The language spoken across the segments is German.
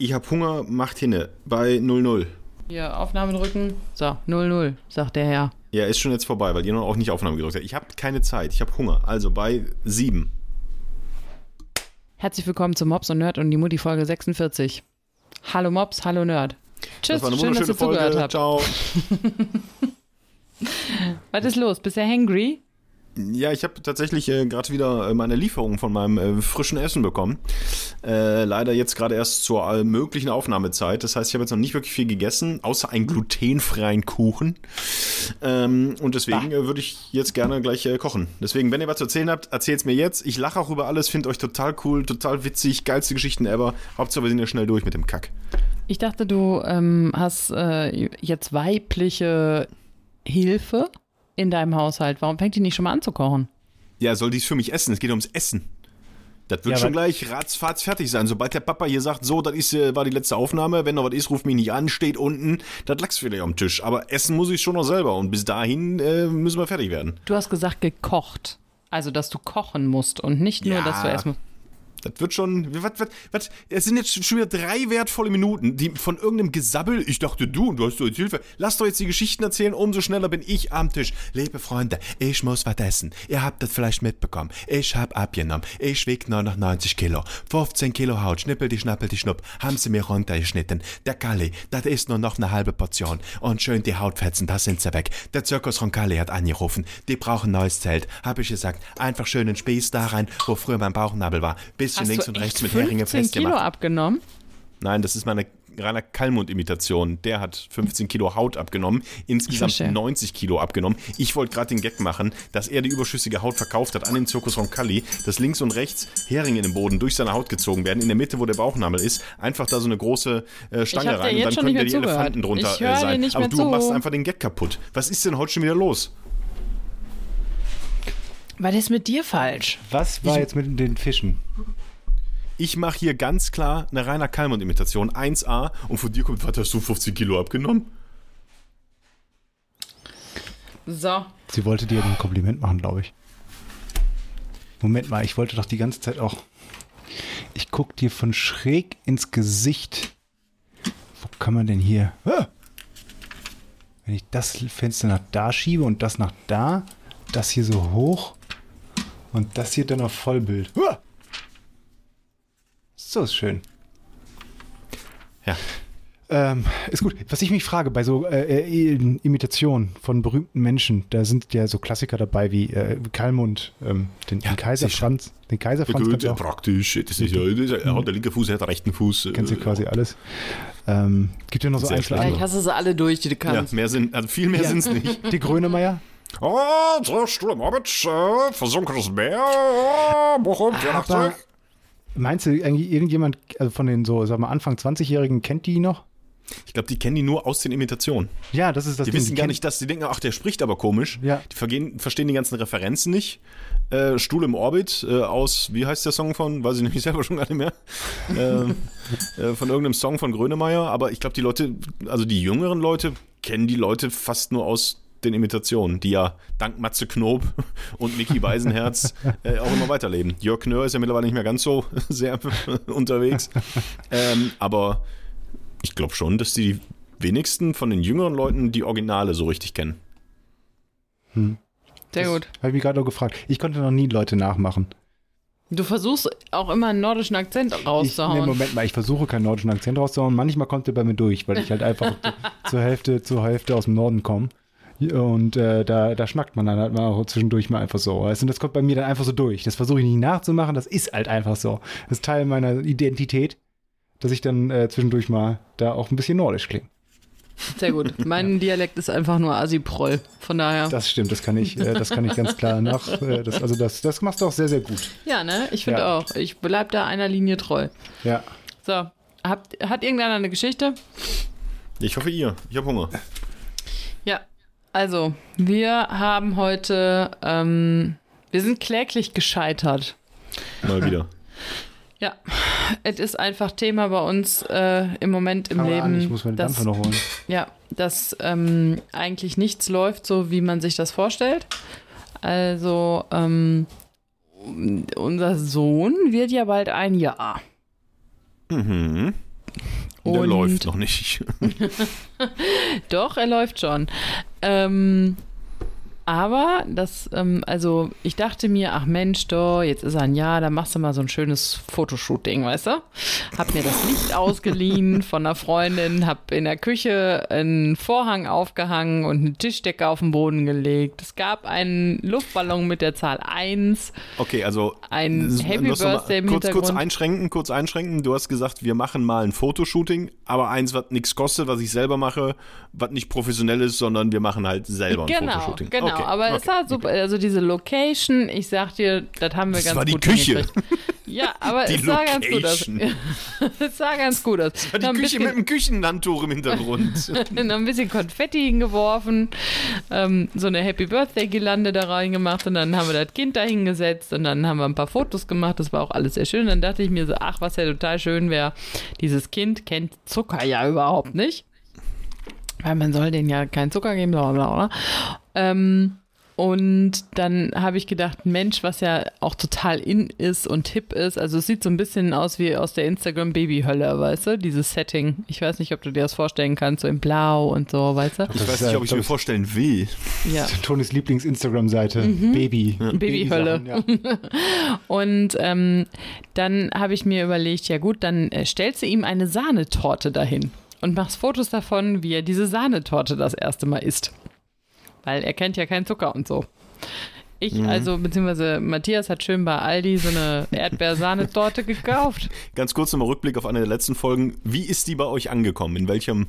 Ich hab Hunger, macht hinne. Bei 00. Hier, Aufnahme drücken. So, 00, sagt der Herr. Ja, ist schon jetzt vorbei, weil ihr noch auch nicht Aufnahme gedrückt habt. Ich habe keine Zeit, ich habe Hunger. Also bei 7. Herzlich willkommen zu Mops und Nerd und die Mutti Folge 46. Hallo Mops, hallo Nerd. Tschüss, das schön, dass ihr zugehört Folge. habt. Ciao. Was ist los? Bist du hangry? Ja, ich habe tatsächlich äh, gerade wieder äh, meine Lieferung von meinem äh, frischen Essen bekommen. Äh, leider jetzt gerade erst zur möglichen Aufnahmezeit. Das heißt, ich habe jetzt noch nicht wirklich viel gegessen, außer einen glutenfreien Kuchen. Ähm, und deswegen äh, würde ich jetzt gerne gleich äh, kochen. Deswegen, wenn ihr was zu erzählen habt, erzählt's mir jetzt. Ich lache auch über alles, finde euch total cool, total witzig, geilste Geschichten ever. Hauptsache, wir sind ja schnell durch mit dem Kack. Ich dachte, du ähm, hast jetzt weibliche Hilfe in deinem Haushalt. Warum fängt die nicht schon mal an zu kochen? Ja, soll dies für mich essen? Es geht ums Essen. Das wird Ja, schon gleich ratzfatz fertig sein. Sobald der Papa hier sagt, so, das ist, äh, war die letzte Aufnahme, wenn noch was ist, ruf mich nicht an, steht unten, das lag's vielleicht am Tisch. Aber essen muss ich schon noch selber und bis dahin äh, müssen wir fertig werden. Du hast gesagt gekocht. Also, dass du kochen musst und nicht nur, Ja. dass du erstmal. Das wird schon, was, was, was, es sind jetzt schon wieder drei wertvolle Minuten, die von irgendeinem Gesabbel, ich dachte du, du hast doch jetzt Hilfe, lass doch jetzt die Geschichten erzählen, umso schneller bin ich am Tisch. Liebe Freunde, ich muss was essen. Ihr habt das vielleicht mitbekommen. Ich hab abgenommen. Ich wieg nur noch 90 Kilo. 15 Kilo Haut, schnippel die schnappel die schnupp, haben sie mir runtergeschnitten. Der Kalli, das ist nur noch eine halbe Portion. Und schön die Hautfetzen, da sind sie weg. Der Zirkus Roncalli hat angerufen. Die brauchen neues Zelt. Hab ich gesagt, einfach schön einen Spieß da rein, wo früher mein Bauchnabel war. Bisschen Hast links du und echt rechts mit Heringe 15 Kilo festgemacht. abgenommen? Nein, das ist meine Rainer Kallmund-Imitation. Der hat 15 Kilo Haut abgenommen, insgesamt verstehe. 90 Kilo abgenommen. Ich wollte gerade den Gag machen, dass er die überschüssige Haut verkauft hat an den Zirkus Roncalli, dass links und rechts Heringe in den Boden durch seine Haut gezogen werden. In der Mitte, wo der Bauchnabel ist, einfach da so eine große äh, Stange rein und dann können da die zugehört. Elefanten drunter Ich äh, sein. nicht Aber mehr du zu. machst einfach den Gag kaputt. Was ist denn heute schon wieder los? Was ist mit dir falsch? Was war jetzt mit den Fischen? Ich mache hier ganz klar eine Rainer Kallmund-Imitation 1A und von dir kommt, was hast du 15 Kilo abgenommen? So. Sie wollte dir ein Kompliment machen, glaube ich. Moment mal, ich wollte doch die ganze Zeit auch. Ich guck dir von schräg ins Gesicht. Wo kann man denn hier? Ah! Wenn ich das Fenster nach da schiebe und das nach da, das hier so hoch und das hier dann auf Vollbild. Ah! So ist schön. Ja. Ähm, ist gut. Was ich mich frage, bei so äh, äh, Imitationen von berühmten Menschen, da sind ja so Klassiker dabei wie äh, Kalmund, ähm, den, Ja, den Kaiser. Franz. Den Kaiser Franz Gut, auch, praktisch. Das ist ja, das ist, er hat der linke Fuß, er hat den rechten Fuß. kennst du äh, quasi alles. Ähm, gibt ja noch so einzelne. Vielleicht andere. hast du sie alle durch, die du Ja, kannst. mehr sind, also viel mehr Ja. sind es nicht. Die Grönemeyer. Oh, so Sturm Orbit, äh, versunkenes Meer, äh, Bochum, Aber meinst du eigentlich irgendjemand also von den so, sag mal, Anfang 20-Jährigen kennt die noch? Ich glaube, die kennen die nur aus den Imitationen. Ja, das ist das Die Ding. wissen gar kennen- nicht, dass die denken, ach, der spricht aber komisch. Ja. Die vergehen, verstehen die ganzen Referenzen nicht. Äh, Stuhl im Orbit äh, aus, wie heißt der Song von, weiß ich nämlich selber schon gar nicht mehr, äh, äh, von irgendeinem Song von Grönemeyer. Aber ich glaube, die Leute, also die jüngeren Leute, kennen die Leute fast nur aus den Imitationen, die ja dank Matze Knob und Mickey Beisenherz äh, auch immer weiterleben. Jörg Knör ist ja mittlerweile nicht mehr ganz so sehr unterwegs. Ähm, aber ich glaube schon, dass die wenigsten von den jüngeren Leuten die Originale so richtig kennen. Sehr gut. Habe ich mich gerade noch gefragt. Ich konnte noch nie Leute nachmachen. Du versuchst auch immer einen nordischen Akzent Ich, nee, rauszuhauen. Moment mal, ich versuche keinen nordischen Akzent rauszuhauen. Manchmal kommt der bei mir durch, weil ich halt einfach zu- zur Hälfte, zur Hälfte aus dem Norden komme. Und äh, da, da schnackt man dann halt mal auch zwischendurch mal einfach so. Weißt? Und das kommt bei mir dann einfach so durch. Das versuche ich nicht nachzumachen, das ist halt einfach so. Das ist Teil meiner Identität, dass ich dann äh, zwischendurch mal da auch ein bisschen nordisch klinge. Sehr gut. Mein Dialekt ist einfach nur Asiproll. Von daher. Das stimmt, das kann ich, äh, das kann ich ganz klar nach. Äh, das, also das, das machst du auch sehr, sehr gut. ja, ne? Ich finde Ja. auch. Ich bleib da einer Linie treu. Ja. So. Habt, hat irgendeiner eine Geschichte? Ich hoffe ihr. Ich habe Hunger. Ja. Also, wir haben heute, ähm, wir sind kläglich gescheitert. Mal wieder. Ja, es ist einfach Thema bei uns äh, im Moment im mal Leben, an, ich muss meine dass, Dampfer noch holen. ja, dass ähm, eigentlich nichts läuft, so wie man sich das vorstellt. Also, ähm, unser Sohn wird ja bald ein Jahr. Mhm. Der läuft noch nicht. Doch, er läuft schon. Ähm, aber das, ähm, also ich dachte mir, ach Mensch, doch, jetzt ist er ein Jahr, da machst du mal so ein schönes Fotoshooting, weißt du? Hab mir das Licht ausgeliehen von einer Freundin, hab in der Küche einen Vorhang aufgehangen und eine Tischdecke auf den Boden gelegt. Es gab einen Luftballon mit der Zahl 1, Okay, also ein Happy Birthday im kurz, kurz einschränken, kurz einschränken. Du hast gesagt, wir machen mal ein Fotoshooting, aber eins, was nichts kostet, was ich selber mache, was nicht professionell ist, sondern wir machen halt selber ein Genau, Fotoshooting. genau. Okay, aber es okay. war super. Also diese Location, ich sag dir, das haben wir Das ganz war die Küche. Ja, aber Die es sah ganz gut aus. Es sah ganz gut aus. Die Noch ein Küche bisschen, mit dem Küchenlandtuch im Hintergrund. noch ein bisschen Konfetti hingeworfen, ähm, so eine Happy Birthday Girlande da reingemacht und dann haben wir das Kind da hingesetzt und dann haben wir ein paar Fotos gemacht. Das war auch alles sehr schön. Dann dachte ich mir so, ach, was ja total schön wäre, dieses Kind kennt Zucker ja überhaupt nicht. Weil man soll denen ja keinen Zucker geben, bla bla bla. Ähm, und dann habe ich gedacht, Mensch, was ja auch total in ist und hip ist. Also es sieht so ein bisschen aus wie aus der Instagram-Baby-Hölle, weißt du? Dieses Setting. Ich weiß nicht, ob du dir das vorstellen kannst, so in Blau und so, weißt du? Ich Das weiß nicht, ob ich mir vorstellen will. Ja. Tonys Lieblings-Instagram-Seite. Baby. Babyhölle. Babysachen, Ja. Und ähm, dann habe ich mir überlegt, ja gut, dann äh, stellst du ihm eine Sahnetorte dahin und machst Fotos davon, wie er diese Sahnetorte das erste Mal isst. Weil er kennt ja keinen Zucker und so. Ich, also, beziehungsweise Matthias hat schön bei Aldi so eine Erdbeersahnetorte gekauft. Ganz kurz nochmal Rückblick auf eine der letzten Folgen. Wie ist die bei euch angekommen? In welchem,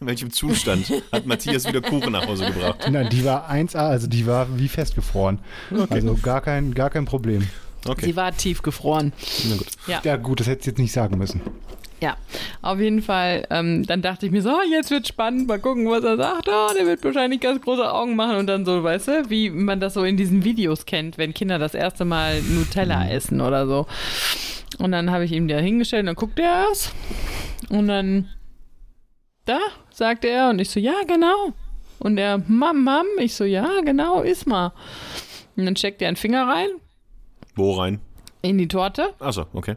in welchem Zustand hat Matthias wieder Kuchen nach Hause gebracht? Nein, die war 1A, also die war wie festgefroren. Also gar kein, gar kein Problem. Okay, Sie war tiefgefroren. na gut. Ja. Ja gut, das hätte ich jetzt nicht sagen müssen. Ja, auf jeden Fall. Ähm, dann dachte ich mir so, oh, jetzt wird spannend, mal gucken, was er sagt. Oh, der wird wahrscheinlich ganz große Augen machen und dann so, weißt du, wie man das so in diesen Videos kennt, wenn Kinder das erste Mal Nutella essen oder so. Und dann habe ich ihm da hingestellt und dann guckt er es. Und dann, da, sagte er. Und ich so, ja, genau. Und er, Mam, Mam. Ich so, ja, genau, iss mal. Und dann steckt er einen Finger rein Wo rein? in die Torte, Achso, okay.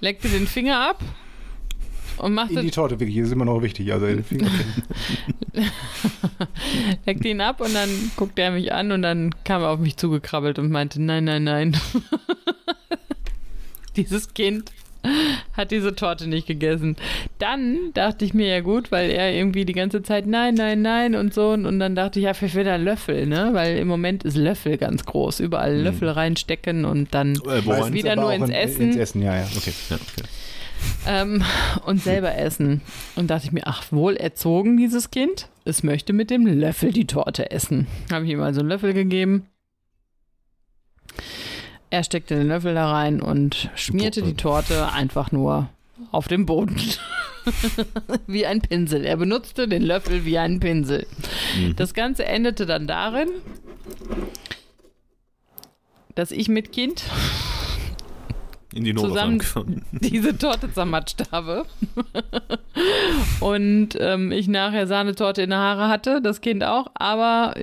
leckte den Finger ab und machte In die Torte wirklich, das ist immer noch wichtig. Also den Finger- leckte ihn ab und dann guckte er mich an und dann kam er auf mich zugekrabbelt und meinte, nein, nein, nein. Dieses Kind hat diese Torte nicht gegessen. Dann dachte ich mir ja gut, weil er irgendwie die ganze Zeit nein, nein, nein und so und dann dachte ich, ja, vielleicht will er Löffel, ne? Weil im Moment ist Löffel ganz groß. Überall Löffel reinstecken und dann Äh, wieder nur ins in, Essen. Ins Essen, ja, ja. Okay, ja, okay. Ähm, und selber essen. Und dachte ich mir, ach, wohl erzogen dieses Kind. Es möchte mit dem Löffel die Torte essen. Habe ich ihm also einen Löffel gegeben. Er steckte den Löffel da rein und schmierte die Torte einfach nur auf den Boden. wie ein Pinsel. Er benutzte den Löffel wie einen Pinsel. Mhm. Das Ganze endete dann darin, dass ich mit Kind In die zusammen Notaufnahme. diese Torte zermatscht habe. Und ähm, ich nachher Sahnetorte in der Haare hatte, das Kind auch, aber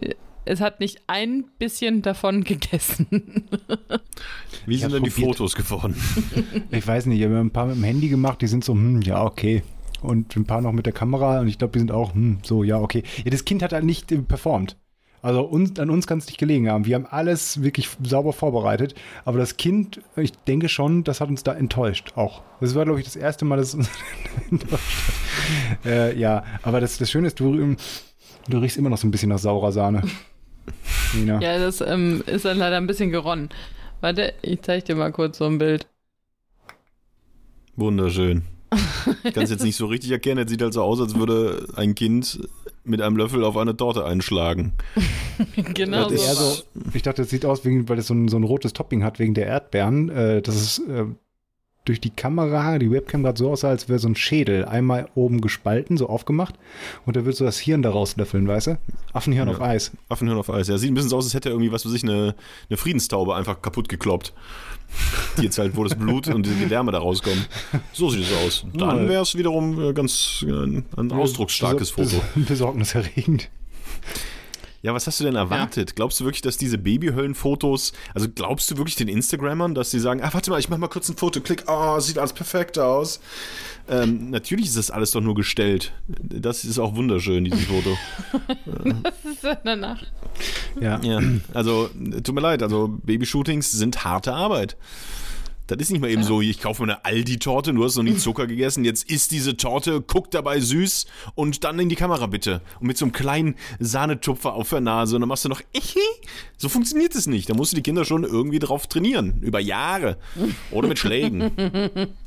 es hat nicht ein bisschen davon gegessen. Wie sind denn die probiert. Fotos geworden? Ich weiß nicht, ich habe ein paar mit dem Handy gemacht, die sind so, hm, ja, okay. Und ein paar noch mit der Kamera und ich glaube, die sind auch, hm, so, ja, okay. Ja, das Kind hat halt nicht äh, performt. Also uns, an uns kann es nicht gelegen haben. Wir haben alles wirklich sauber vorbereitet. Aber das Kind, ich denke schon, das hat uns da enttäuscht auch. Das war, glaube ich, das erste Mal, dass es uns enttäuscht hat. Äh, ja, aber das, das Schöne ist, du, ähm, du riechst immer noch so ein bisschen nach saurer Sahne. Nina. ja, das ähm, ist dann leider ein bisschen geronnen. Warte, ich zeig dir mal kurz so ein Bild. Wunderschön. Ich kann es jetzt nicht so richtig erkennen. Es sieht halt so aus, als würde ein Kind mit einem Löffel auf eine Torte einschlagen. genau Das so. so, ich dachte, das sieht aus, wegen, weil es so ein, so ein rotes Topping hat wegen der Erdbeeren. Äh, das ist äh, durch die Kamera, die Webcam gerade so aussah, als wäre so ein Schädel einmal oben gespalten, so aufgemacht. Und da wird so das Hirn daraus löffeln, weißt du? Affenhirn Ja. auf Eis. Affenhirn auf Eis. Ja, sieht ein bisschen so aus, als hätte er irgendwie, was weiß ich, eine, eine Friedenstaube einfach kaputt gekloppt. Die jetzt halt, wo das Blut und die Gedärme da rauskommen. So sieht es aus. Dann wäre es wiederum äh, ganz äh, ein ausdrucksstarkes Bes- Foto. bes- Besorgniserregend. Ja, was hast du denn erwartet? Glaubst du wirklich, dass diese Babyhöllenfotos, also glaubst du wirklich den Instagrammern, dass sie sagen, ah, warte mal, ich mach mal kurz ein Foto, klick, oh, sieht alles perfekt aus. Ähm, natürlich ist das alles doch nur gestellt. Das ist auch wunderschön, dieses Foto. Das ist ja danach. Ja. Ja, also tut mir leid, also Babyshootings sind harte Arbeit. Das ist nicht mal eben so, ich kaufe mir eine Aldi-Torte, du hast noch nie Zucker gegessen, jetzt isst diese Torte, guck dabei süß und dann in die Kamera bitte. Und mit so einem kleinen Sahnetupfer auf der Nase und dann machst du noch, Ihi. so funktioniert es nicht. Da musst du die Kinder schon irgendwie drauf trainieren, über Jahre. Oder mit Schlägen.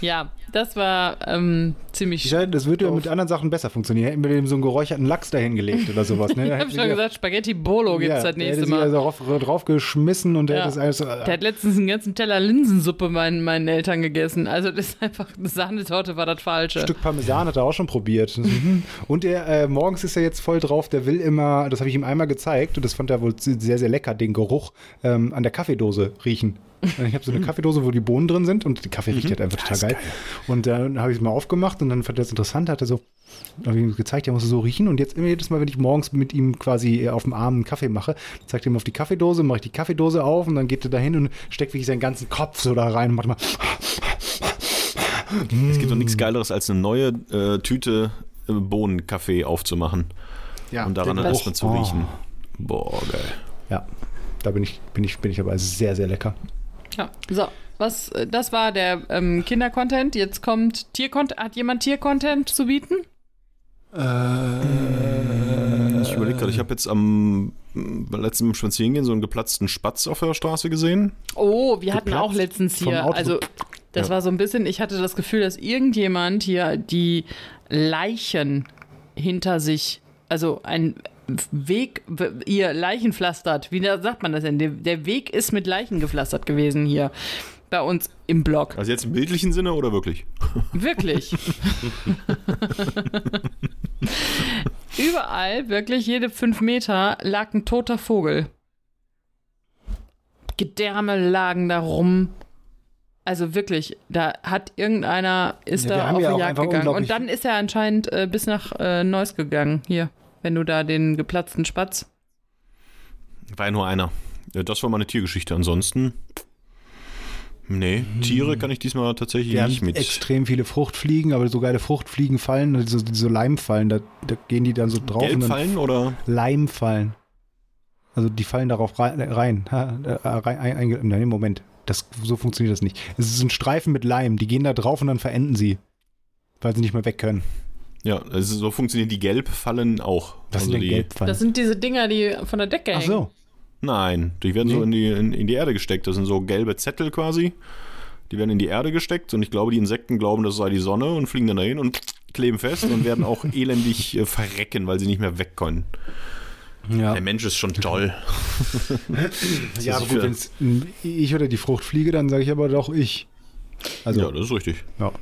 Ja, das war ähm, ziemlich. Ich das würde ja mit anderen Sachen besser funktionieren. Hätten wir dem so einen geräucherten Lachs dahingelegt oder sowas. Ne? ich habe schon gesagt, Spaghetti Bolo gibt's ja, das der nächste Mal. also drauf, draufgeschmissen und der Ja. es alles. Der hat letztens einen ganzen Teller Linsensuppe meinen, meinen Eltern gegessen. Also das ist einfach, eine Sahnetorte war das Falsche. Ein Stück Parmesan hat er auch schon probiert. Mhm. Und er, äh, morgens ist er jetzt voll drauf, der will immer, das habe ich ihm einmal gezeigt und das fand er wohl sehr, sehr lecker, den Geruch ähm, an der Kaffeedose riechen. Ich habe so eine Kaffeedose, wo die Bohnen drin sind und die Kaffee riecht halt einfach total geil. Und dann habe ich es mal aufgemacht und dann fand er das interessant, hat er so, habe ich ihm gezeigt, er muss so riechen und jetzt immer jedes Mal, wenn ich morgens mit ihm quasi auf dem Arm einen Kaffee mache, zeigt er ihm auf die Kaffeedose, mache ich die Kaffeedose auf und dann geht er dahin und steckt wirklich seinen ganzen Kopf so da rein und macht mal Es gibt doch nichts Geileres, als eine neue äh, Tüte äh, Bohnenkaffee aufzumachen ja, und daran erstmal zu Oh. riechen. Boah, geil. Ja, da bin ich, bin ich, bin ich aber sehr, sehr lecker. Ja. So, was, äh, das war der ähm, Kindercontent. Jetzt kommt Tiercontent. Hat jemand Tiercontent zu bieten? Ich überlege gerade, ich habe jetzt am mm, letzten Spazierengehen so einen geplatzten Spatz auf der Straße gesehen. Oh, wir hatten Geplatzt auch letztens hier, also das Ja. war so ein bisschen, ich hatte das Gefühl, dass irgendjemand hier die Leichen hinter sich, also ein Weg, ihr Leichen pflastert. Wie sagt man das denn? Der Weg ist mit Leichen gepflastert gewesen hier bei uns im Blog. Also jetzt im bildlichen Sinne oder wirklich? Wirklich. Überall, wirklich jede fünf Meter, lag ein toter Vogel. Gedärme lagen da rum. Also wirklich, da hat irgendeiner, ist Ja, da auf ja die Jagd gegangen. Und dann ist er anscheinend äh, bis nach äh, Neuss gegangen. Hier, wenn du da den geplatzten Spatz. War ja nur einer. Das war meine Tiergeschichte. Ansonsten. Nee, Tiere kann ich diesmal tatsächlich Wir haben nicht mit. extrem viele Fruchtfliegen, aber so geile Fruchtfliegen fallen, also so Leimfallen, da, da gehen die dann so drauf und dann Gelbfallen oder? Leimfallen. Also die fallen darauf rein. rein, äh, rein ein, ein, nein, Moment. Das, so funktioniert das nicht. Es ist ein Streifen mit Leim, die gehen da drauf und dann verenden sie. Weil sie nicht mehr weg können. Ja, also so funktionieren die Gelbfallen auch. Was also sind denn die, Gelbfallen? Das sind diese Dinger, die von der Decke hängen. Ach so. Nein, die werden so Nee. in die, in, in die Erde gesteckt. Das sind so gelbe Zettel quasi. Die werden in die Erde gesteckt und ich glaube, die Insekten glauben, das sei die Sonne und fliegen dann dahin und kleben fest und werden auch elendig äh, verrecken, weil sie nicht mehr weg können. Ja, Der Mensch ist schon toll. ja aber gut, wenn ich oder die Fruchtfliege, dann sage ich aber doch ich. Also, ja, das ist richtig. ja.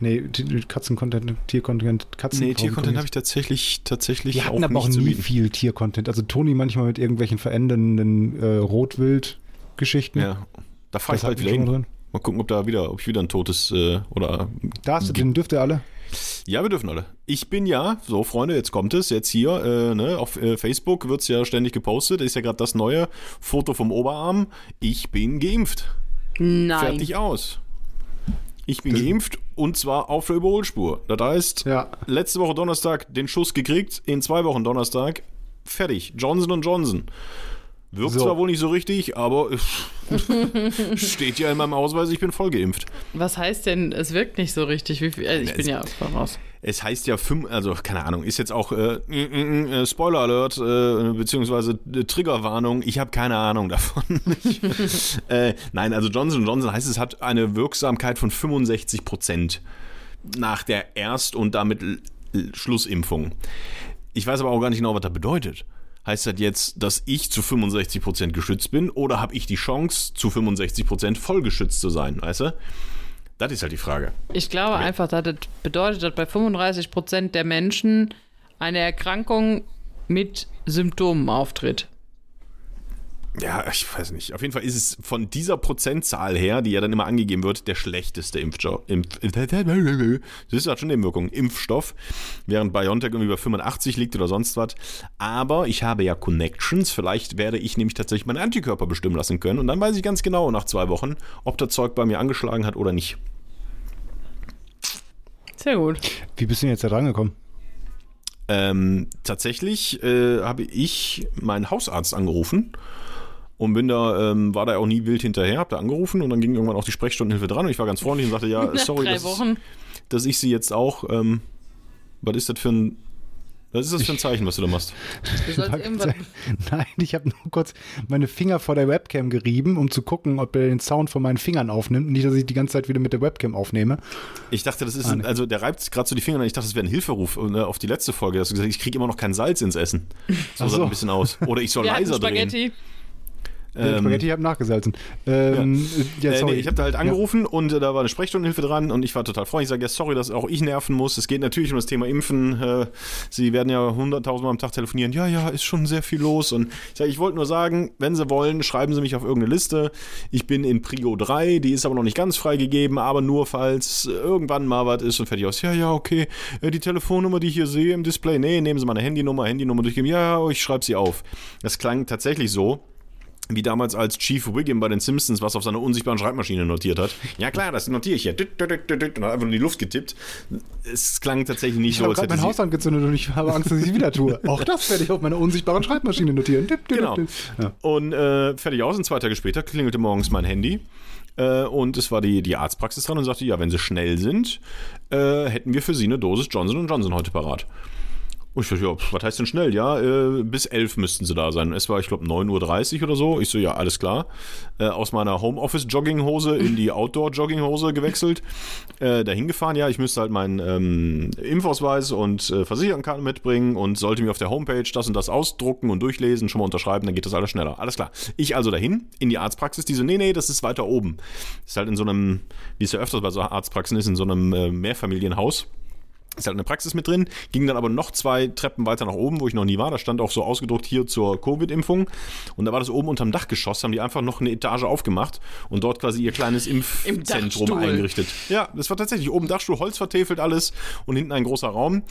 Nee, Katzen-Content, Tier-Content, Katzen. Nee, Tiercontent habe ich tatsächlich, tatsächlich Wir auch hatten aber auch nicht zu nie viel Tier-Content. Also Toni manchmal mit irgendwelchen verändernden äh, Rotwild-Geschichten. Ja, da fahre ich bald hatten wieder hin. drin. Mal gucken, ob da wieder, ob ich wieder ein totes äh, oder. Da hast du, den dürft ihr alle. Ja, wir dürfen alle. Ich bin ja, so Freunde, jetzt kommt es, jetzt hier, äh, ne, auf äh, Facebook wird es ja ständig gepostet, ist ja gerade das neue Foto vom Oberarm. Ich bin geimpft. Nein. Fertig aus. Ich bin geimpft und zwar auf der Überholspur. Das heißt, Ja. letzte Woche Donnerstag den Schuss gekriegt, in zwei Wochen Donnerstag fertig. Johnson Johnson. Wirkt So. zwar wohl nicht so richtig, aber äh, steht ja in meinem Ausweis, ich bin voll geimpft. Was heißt denn, es wirkt nicht so richtig? Wie viel, äh, ich bin ja voraus. Es heißt ja fünf, also keine Ahnung, ist jetzt auch äh, äh, äh, Spoiler Alert, äh, beziehungsweise äh, Triggerwarnung, ich habe keine Ahnung davon. ich, äh, nein, also Johnson Johnson heißt, es hat eine Wirksamkeit von 65 Prozent nach der Erst- und damit L- L- Schlussimpfung. Ich weiß aber auch gar nicht genau, was das bedeutet. Heißt das jetzt, dass ich zu 65 Prozent geschützt bin oder habe ich die Chance, zu 65 Prozent voll geschützt zu sein, weißt du? Das ist halt die Frage. Ich glaube einfach, dass das bedeutet, dass bei 35 Prozent der Menschen eine Erkrankung mit Symptomen auftritt. Ja, ich weiß nicht. Auf jeden Fall ist es von dieser Prozentzahl her, die ja dann immer angegeben wird, der schlechteste Impfstoff. Impf das ist halt schon Nebenwirkung. Impfstoff, während BioNTech irgendwie bei 85 liegt oder sonst was. Aber ich habe ja Connections. Vielleicht werde ich nämlich tatsächlich meine Antikörper bestimmen lassen können. Und dann weiß ich ganz genau nach zwei Wochen, ob das Zeug bei mir angeschlagen hat oder nicht. Sehr gut. Wie bist du denn jetzt da dran gekommen? Ähm, tatsächlich äh, habe ich meinen Hausarzt angerufen und bin da, ähm, war da auch nie wild hinterher, hab da angerufen und dann ging irgendwann auch die Sprechstundenhilfe dran und ich war ganz freundlich und sagte, ja, sorry, dass, dass ich sie jetzt auch, ähm, was ist das für ein, was ist das für ein Zeichen, was du da machst? Du. Nein, ich habe nur kurz meine Finger vor der Webcam gerieben, um zu gucken, ob er den Sound von meinen Fingern aufnimmt. Nicht, dass ich die ganze Zeit wieder mit der Webcam aufnehme. Ich dachte, das ist, Ah, ein, also der reibt gerade so die Finger, an. ich dachte, das wäre ein Hilferuf äh, auf die letzte Folge. Da hast du gesagt, ich kriege immer noch kein Salz ins Essen. So Ach sah so. ein bisschen aus. Oder ich soll Wir leiser drehen. Spaghetti. Ähm, Spaghetti habe nachgesalzen. Ähm, ja, Äh, sorry. nee, ich habe da halt angerufen und äh, da war eine Sprechstundenhilfe dran und ich war total freundlich. Ich sage, ja, sorry, dass auch ich nerven muss. Es geht natürlich um das Thema Impfen. Äh, Sie werden ja hunderttausendmal am Tag telefonieren. Ja, ja, ist schon sehr viel los. Und ich sage, ich wollte nur sagen, wenn Sie wollen, schreiben Sie mich auf irgendeine Liste. Ich bin in Prio 3, die ist aber noch nicht ganz freigegeben, aber nur falls irgendwann mal was ist und fertig aus. Ja, ja, okay. Äh, die Telefonnummer, die ich hier sehe im Display, nee, nehmen Sie meine Handynummer, Handynummer durchgeben. Ja, ich schreibe sie auf. Das klang tatsächlich so wie damals als Chief Wiggum bei den Simpsons was auf seiner unsichtbaren Schreibmaschine notiert hat. Ja klar, das notiere ich hier. Düt, Und hat einfach in die Luft getippt. Es klang tatsächlich nicht ich so, habe als hätte mein. Haus angezündet und ich habe Angst, dass ich es wieder tue. Auch das werde ich auf meiner unsichtbaren Schreibmaschine notieren. Genau. Ja. Und äh, fertig aus. Und zwei Tage später klingelte morgens mein Handy. Äh, und es war die, die Arztpraxis dran und sagte, ja, wenn Sie schnell sind, äh, hätten wir für Sie eine Dosis Johnson Johnson heute parat. Und ich dachte, ja, was heißt denn schnell? Ja, äh, bis elf müssten sie da sein. Es war, ich glaube, 9.30 Uhr oder so. Ich so, ja, alles klar. Äh, aus meiner Homeoffice-Jogginghose in die Outdoor-Jogginghose gewechselt. Äh, dahin gefahren, ja, ich müsste halt meinen ähm, Impfausweis und äh, Versicherungskarte mitbringen und sollte mir auf der Homepage das und das ausdrucken und durchlesen, schon mal unterschreiben, dann geht das alles schneller. Alles klar. Ich also dahin, in die Arztpraxis, die so, nee, nee, das ist weiter oben. Ist halt in so einem, wie es ja öfters bei so Arztpraxen ist, in so einem äh, Mehrfamilienhaus. Ist halt eine Praxis mit drin, ging dann aber noch zwei Treppen weiter nach oben, wo ich noch nie war. Da stand auch so ausgedruckt hier zur Covid-Impfung. Und da war das oben unterm Dachgeschoss, haben die einfach noch eine Etage aufgemacht und dort quasi ihr kleines Impfzentrum eingerichtet. Ja, das war tatsächlich oben Dachstuhl, Holz vertäfelt alles und hinten ein großer Raum.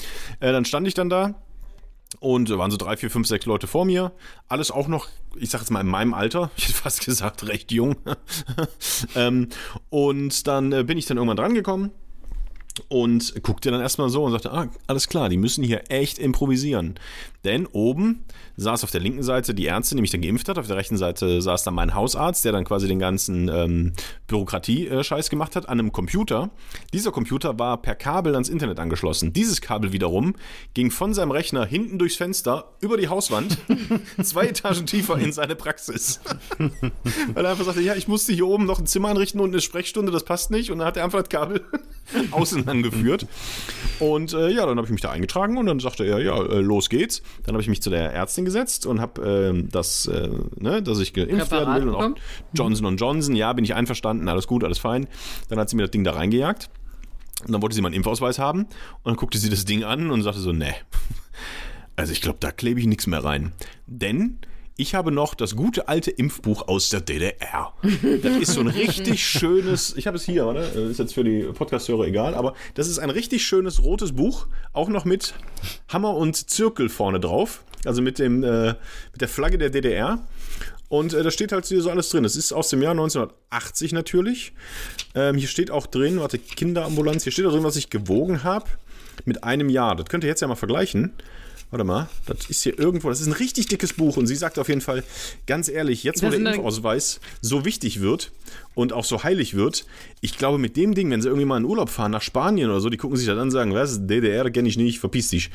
Äh, dann stand ich dann da und da waren so drei, vier, fünf, sechs Leute vor mir. Alles auch noch, ich sag jetzt mal in meinem Alter. Ich hätte fast gesagt, recht jung. ähm, und dann äh, bin ich dann irgendwann dran gekommen und guckte dann erstmal so und sagte, ah, alles klar, die müssen hier echt improvisieren. Denn oben saß auf der linken Seite die Ärztin, die mich dann geimpft hat, auf der rechten Seite saß dann mein Hausarzt, der dann quasi den ganzen ähm, Bürokratie-Scheiß gemacht hat, an einem Computer. Dieser Computer war per Kabel ans Internet angeschlossen. Dieses Kabel wiederum ging von seinem Rechner hinten durchs Fenster über die Hauswand, zwei Etagen tiefer in seine Praxis. Weil er einfach sagte, ja, ich musste hier oben noch ein Zimmer einrichten und eine Sprechstunde, das passt nicht. Und dann hat er einfach das Kabel außen angeführt. Und äh, ja, dann habe ich mich da eingetragen und dann sagte er, ja, äh, los geht's. Dann habe ich mich zu der Ärztin gesetzt und habe ähm, das, äh, ne, dass ich geimpft Präparat werden will und auch? Johnson Johnson, ja, bin ich einverstanden, alles gut, alles fein. Dann hat sie mir das Ding da reingejagt. Und dann wollte sie meinen Impfausweis haben. Und dann guckte sie das Ding an und sagte so, ne. Also ich glaube, da klebe ich nichts mehr rein. Denn ich habe noch das gute alte Impfbuch aus der DDR. Das ist so ein richtig schönes, ich habe es hier, oder? Ist jetzt für die Podcast-Hörer egal, aber das ist ein richtig schönes rotes Buch, auch noch mit Hammer und Zirkel vorne drauf. Also mit, dem, äh, mit der Flagge der DDR. Und äh, da steht halt hier so alles drin. Es ist aus dem Jahr 1980 natürlich. Ähm, hier steht auch drin, warte, Kinderambulanz, hier steht auch drin, was ich gewogen habe mit einem Jahr. Das könnt ihr jetzt ja mal vergleichen. Warte mal, das ist hier irgendwo, das ist ein richtig dickes Buch und sie sagt auf jeden Fall, ganz ehrlich, jetzt wo der dann- Impfausweis so wichtig wird und auch so heilig wird, ich glaube mit dem Ding, wenn sie irgendwie mal in Urlaub fahren nach Spanien oder so, die gucken sich das an und sagen, was, DDR kenne ich nicht, verpiss dich.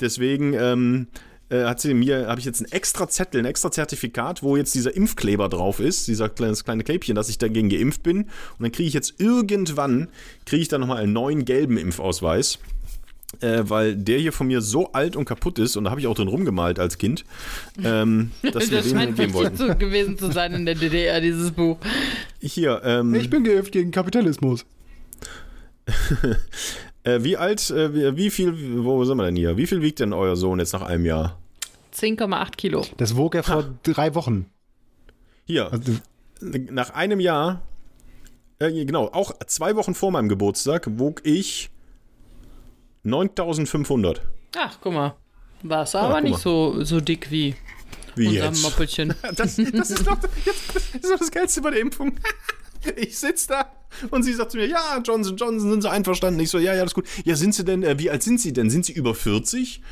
Deswegen, ähm, äh, hat sie mir, habe ich jetzt einen extra Zettel, ein extra Zertifikat, wo jetzt dieser Impfkleber drauf ist, dieser kleines kleine Klebchen, dass ich dagegen geimpft bin. Und dann kriege ich jetzt irgendwann, kriege ich dann nochmal einen neuen gelben Impfausweis. Äh, weil der hier von mir so alt und kaputt ist, und da habe ich auch drin rumgemalt als Kind, ähm, dass wir Das den scheint geben wollten. wirklich so gewesen zu sein in der DDR, dieses Buch. Hier, ähm, Ich bin geimpft gegen Kapitalismus. äh, wie alt, äh, wie, viel, wo sind wir denn hier? Wie viel wiegt denn euer Sohn jetzt nach einem Jahr? 10,8 Kilo. Das wog er vor drei Wochen. Hier, Also, nach einem Jahr, äh, genau, auch zwei Wochen vor meinem Geburtstag, wog ich 9500. Ach, guck mal. Warst aber guck nicht mal. so, so dick wie Wie unser jetzt? Moppelchen. Das, das, ist doch, das ist doch das Geilste bei der Impfung. Ich sitze da und sie sagt zu mir, ja, Johnson, Johnson, sind Sie einverstanden? Ich so, ja, ja, das ist gut. Ja, sind Sie denn, äh, wie alt sind Sie denn? Sind Sie über 40?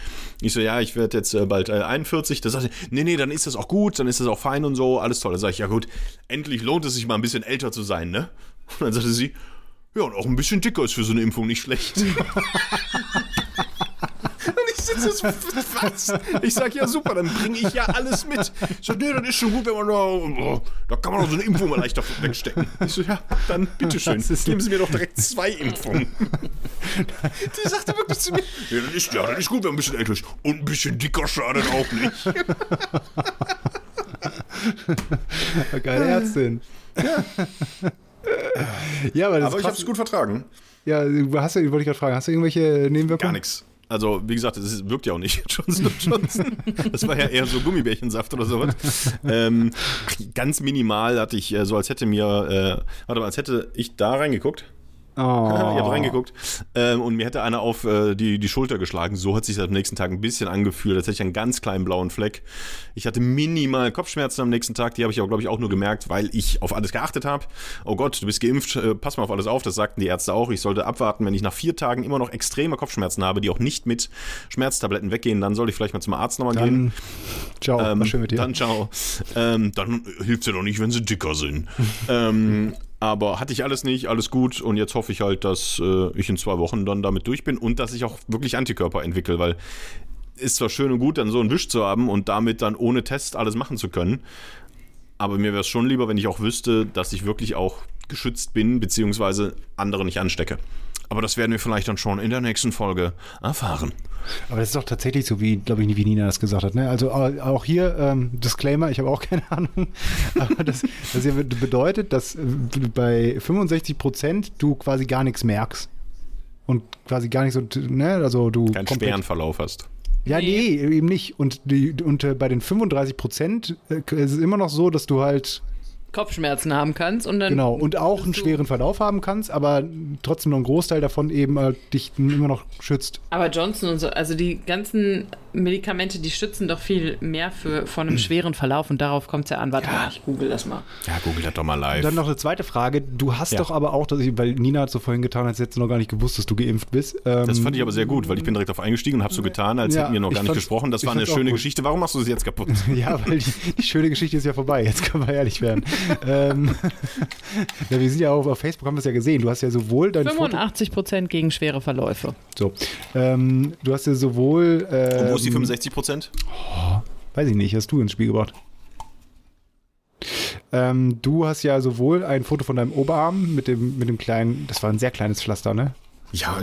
Ich so, ja, ich werde jetzt äh, bald äh, 41. Da sagt sie, nee, nee, dann ist das auch gut, dann ist das auch fein und so, alles toll. Da sage ich, ja gut, endlich lohnt es sich mal ein bisschen älter zu sein, ne? Und dann sagte sie, ja, und auch ein bisschen dicker ist für so eine Impfung nicht schlecht. Und ich sitze so, was? Ich sag, ja super, dann bringe ich ja alles mit. Ich sag, nee, das ist schon gut, wenn man da, oh, da kann man doch so eine Impfung mal leichter wegstecken. Ich so, ja, dann bitteschön, geben Sie mir doch direkt zwei Impfungen. Die sagte wirklich zu mir, ja, das ist, ja, das ist gut, wenn man ein bisschen älter ist. Und ein bisschen dicker schadet auch nicht. geile Ärztin. Ja, aber das Aber ich habe es gut vertragen. Ja, du hast ja, wollte ich gerade fragen, hast du irgendwelche Nebenwirkungen? Gar nichts. Also, wie gesagt, es wirkt ja auch nicht. Johnson Johnson. Das war ja eher so Gummibärchensaft oder sowas. Ähm, ganz minimal hatte ich, äh, so als hätte mir, äh, warte mal, als hätte ich da reingeguckt. Oh. Ich habe reingeguckt ähm, und mir hätte einer auf äh, die, die Schulter geschlagen. So hat sich das am nächsten Tag ein bisschen angefühlt, als hätte ich einen ganz kleinen blauen Fleck. Ich hatte minimal Kopfschmerzen am nächsten Tag. Die habe ich aber, glaube ich, auch nur gemerkt, weil ich auf alles geachtet habe. Oh Gott, du bist geimpft, äh, pass mal auf alles auf. Das sagten die Ärzte auch. Ich sollte abwarten, wenn ich nach vier Tagen immer noch extreme Kopfschmerzen habe, die auch nicht mit Schmerztabletten weggehen, dann sollte ich vielleicht mal zum Arzt nochmal gehen. Ciao, Ähm, schön mit dir. Dann ciao. Ähm, dann hilft ja doch nicht, wenn sie dicker sind. ähm, aber hatte ich alles nicht, alles gut und jetzt hoffe ich halt, dass äh, ich in zwei Wochen dann damit durch bin und dass ich auch wirklich Antikörper entwickle, weil ist zwar schön und gut, dann so einen Wisch zu haben und damit dann ohne Test alles machen zu können, aber mir wäre es schon lieber, wenn ich auch wüsste, dass ich wirklich auch geschützt bin, beziehungsweise andere nicht anstecke. Aber das werden wir vielleicht dann schon in der nächsten Folge erfahren. Aber das ist doch tatsächlich so, wie, glaube ich, wie Nina das gesagt hat. Ne? Also au- auch hier, ähm, Disclaimer, ich habe auch keine Ahnung. Aber das, das bedeutet, dass äh, bei 65 Prozent du quasi gar nichts merkst. Und quasi gar nicht so, ne, also du Keinen schweren Verlauf hast. Ja, nee, eben nicht. Und, die, und äh, bei den 35 Prozent äh, ist es immer noch so, dass du halt, Kopfschmerzen haben kannst und dann. genau, und auch einen schweren Verlauf haben kannst, aber trotzdem noch ein Großteil davon eben äh, dich immer noch schützt. Aber Johnson und so, also die ganzen Medikamente, die schützen doch viel mehr für, vor einem schweren Verlauf und darauf kommt es ja an. Warte mal, ich google das mal. Ja, google das doch mal live. Und dann noch eine zweite Frage. Du hast Ja. doch aber auch, dass ich, weil Nina hat so vorhin getan, als hättest du noch gar nicht gewusst, dass du geimpft bist. Ähm, Das fand ich aber sehr gut, weil ich bin direkt auf eingestiegen und habe so getan, als Ja, hätten wir noch gar nicht gesprochen. Das war eine schöne. Geschichte. Warum machst du sie jetzt kaputt? Ja, weil die, die schöne Geschichte ist ja vorbei. Jetzt können wir ehrlich werden. Ähm, ja, wir sind ja auch auf Facebook, haben wir es ja gesehen. Du hast ja sowohl dein Foto. 85 Prozent gegen schwere Verläufe. So. Ähm, du hast ja sowohl. Äh, Und wo ist die 65 Prozent? Weiß ich nicht, hast du ins Spiel gebracht. Ähm, du hast ja sowohl ein Foto von deinem Oberarm mit dem, mit dem kleinen, das war ein sehr kleines Pflaster, ne? Ja,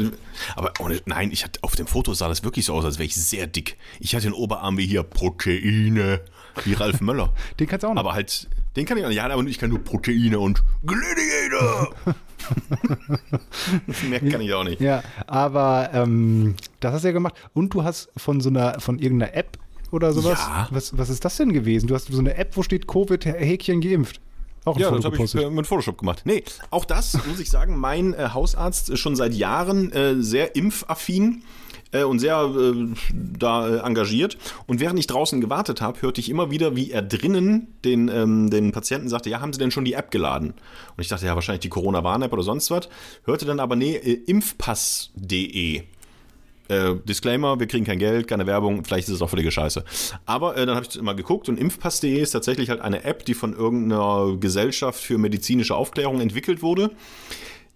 aber ohne, nein, ich hatte, auf dem Foto sah das wirklich so aus, als wäre ich sehr dick. Ich hatte den Oberarm wie hier Proteine, wie Ralf Möller. Den kannst du auch noch. Aber halt, den kann ich auch nicht. Ja, aber ich kann nur Proteine und Gladiator. Mehr kann ich auch nicht. Ja, aber ähm, das hast du ja gemacht. Und du hast von so einer, von irgendeiner App oder sowas. Ja. Was, was ist das denn gewesen? Du hast so eine App, wo steht Covid-Häkchen geimpft. Auch Ja, Foto das habe ich äh, mit Photoshop gemacht. Nee, auch das muss ich sagen, mein äh, Hausarzt ist schon seit Jahren äh, sehr impfaffin äh, und sehr äh, da äh, engagiert. Und während ich draußen gewartet habe, hörte ich immer wieder, wie er drinnen den, ähm, den Patienten sagte, ja, haben Sie denn schon die App geladen? Und ich dachte, ja, wahrscheinlich die Corona-Warn-App oder sonst was. Hörte dann aber, nee, äh, impfpass.de. Äh, Disclaimer, wir kriegen kein Geld, keine Werbung, vielleicht ist es auch völlige Scheiße. Aber äh, dann habe ich mal geguckt und Impfpass.de ist tatsächlich halt eine App, die von irgendeiner Gesellschaft für medizinische Aufklärung entwickelt wurde.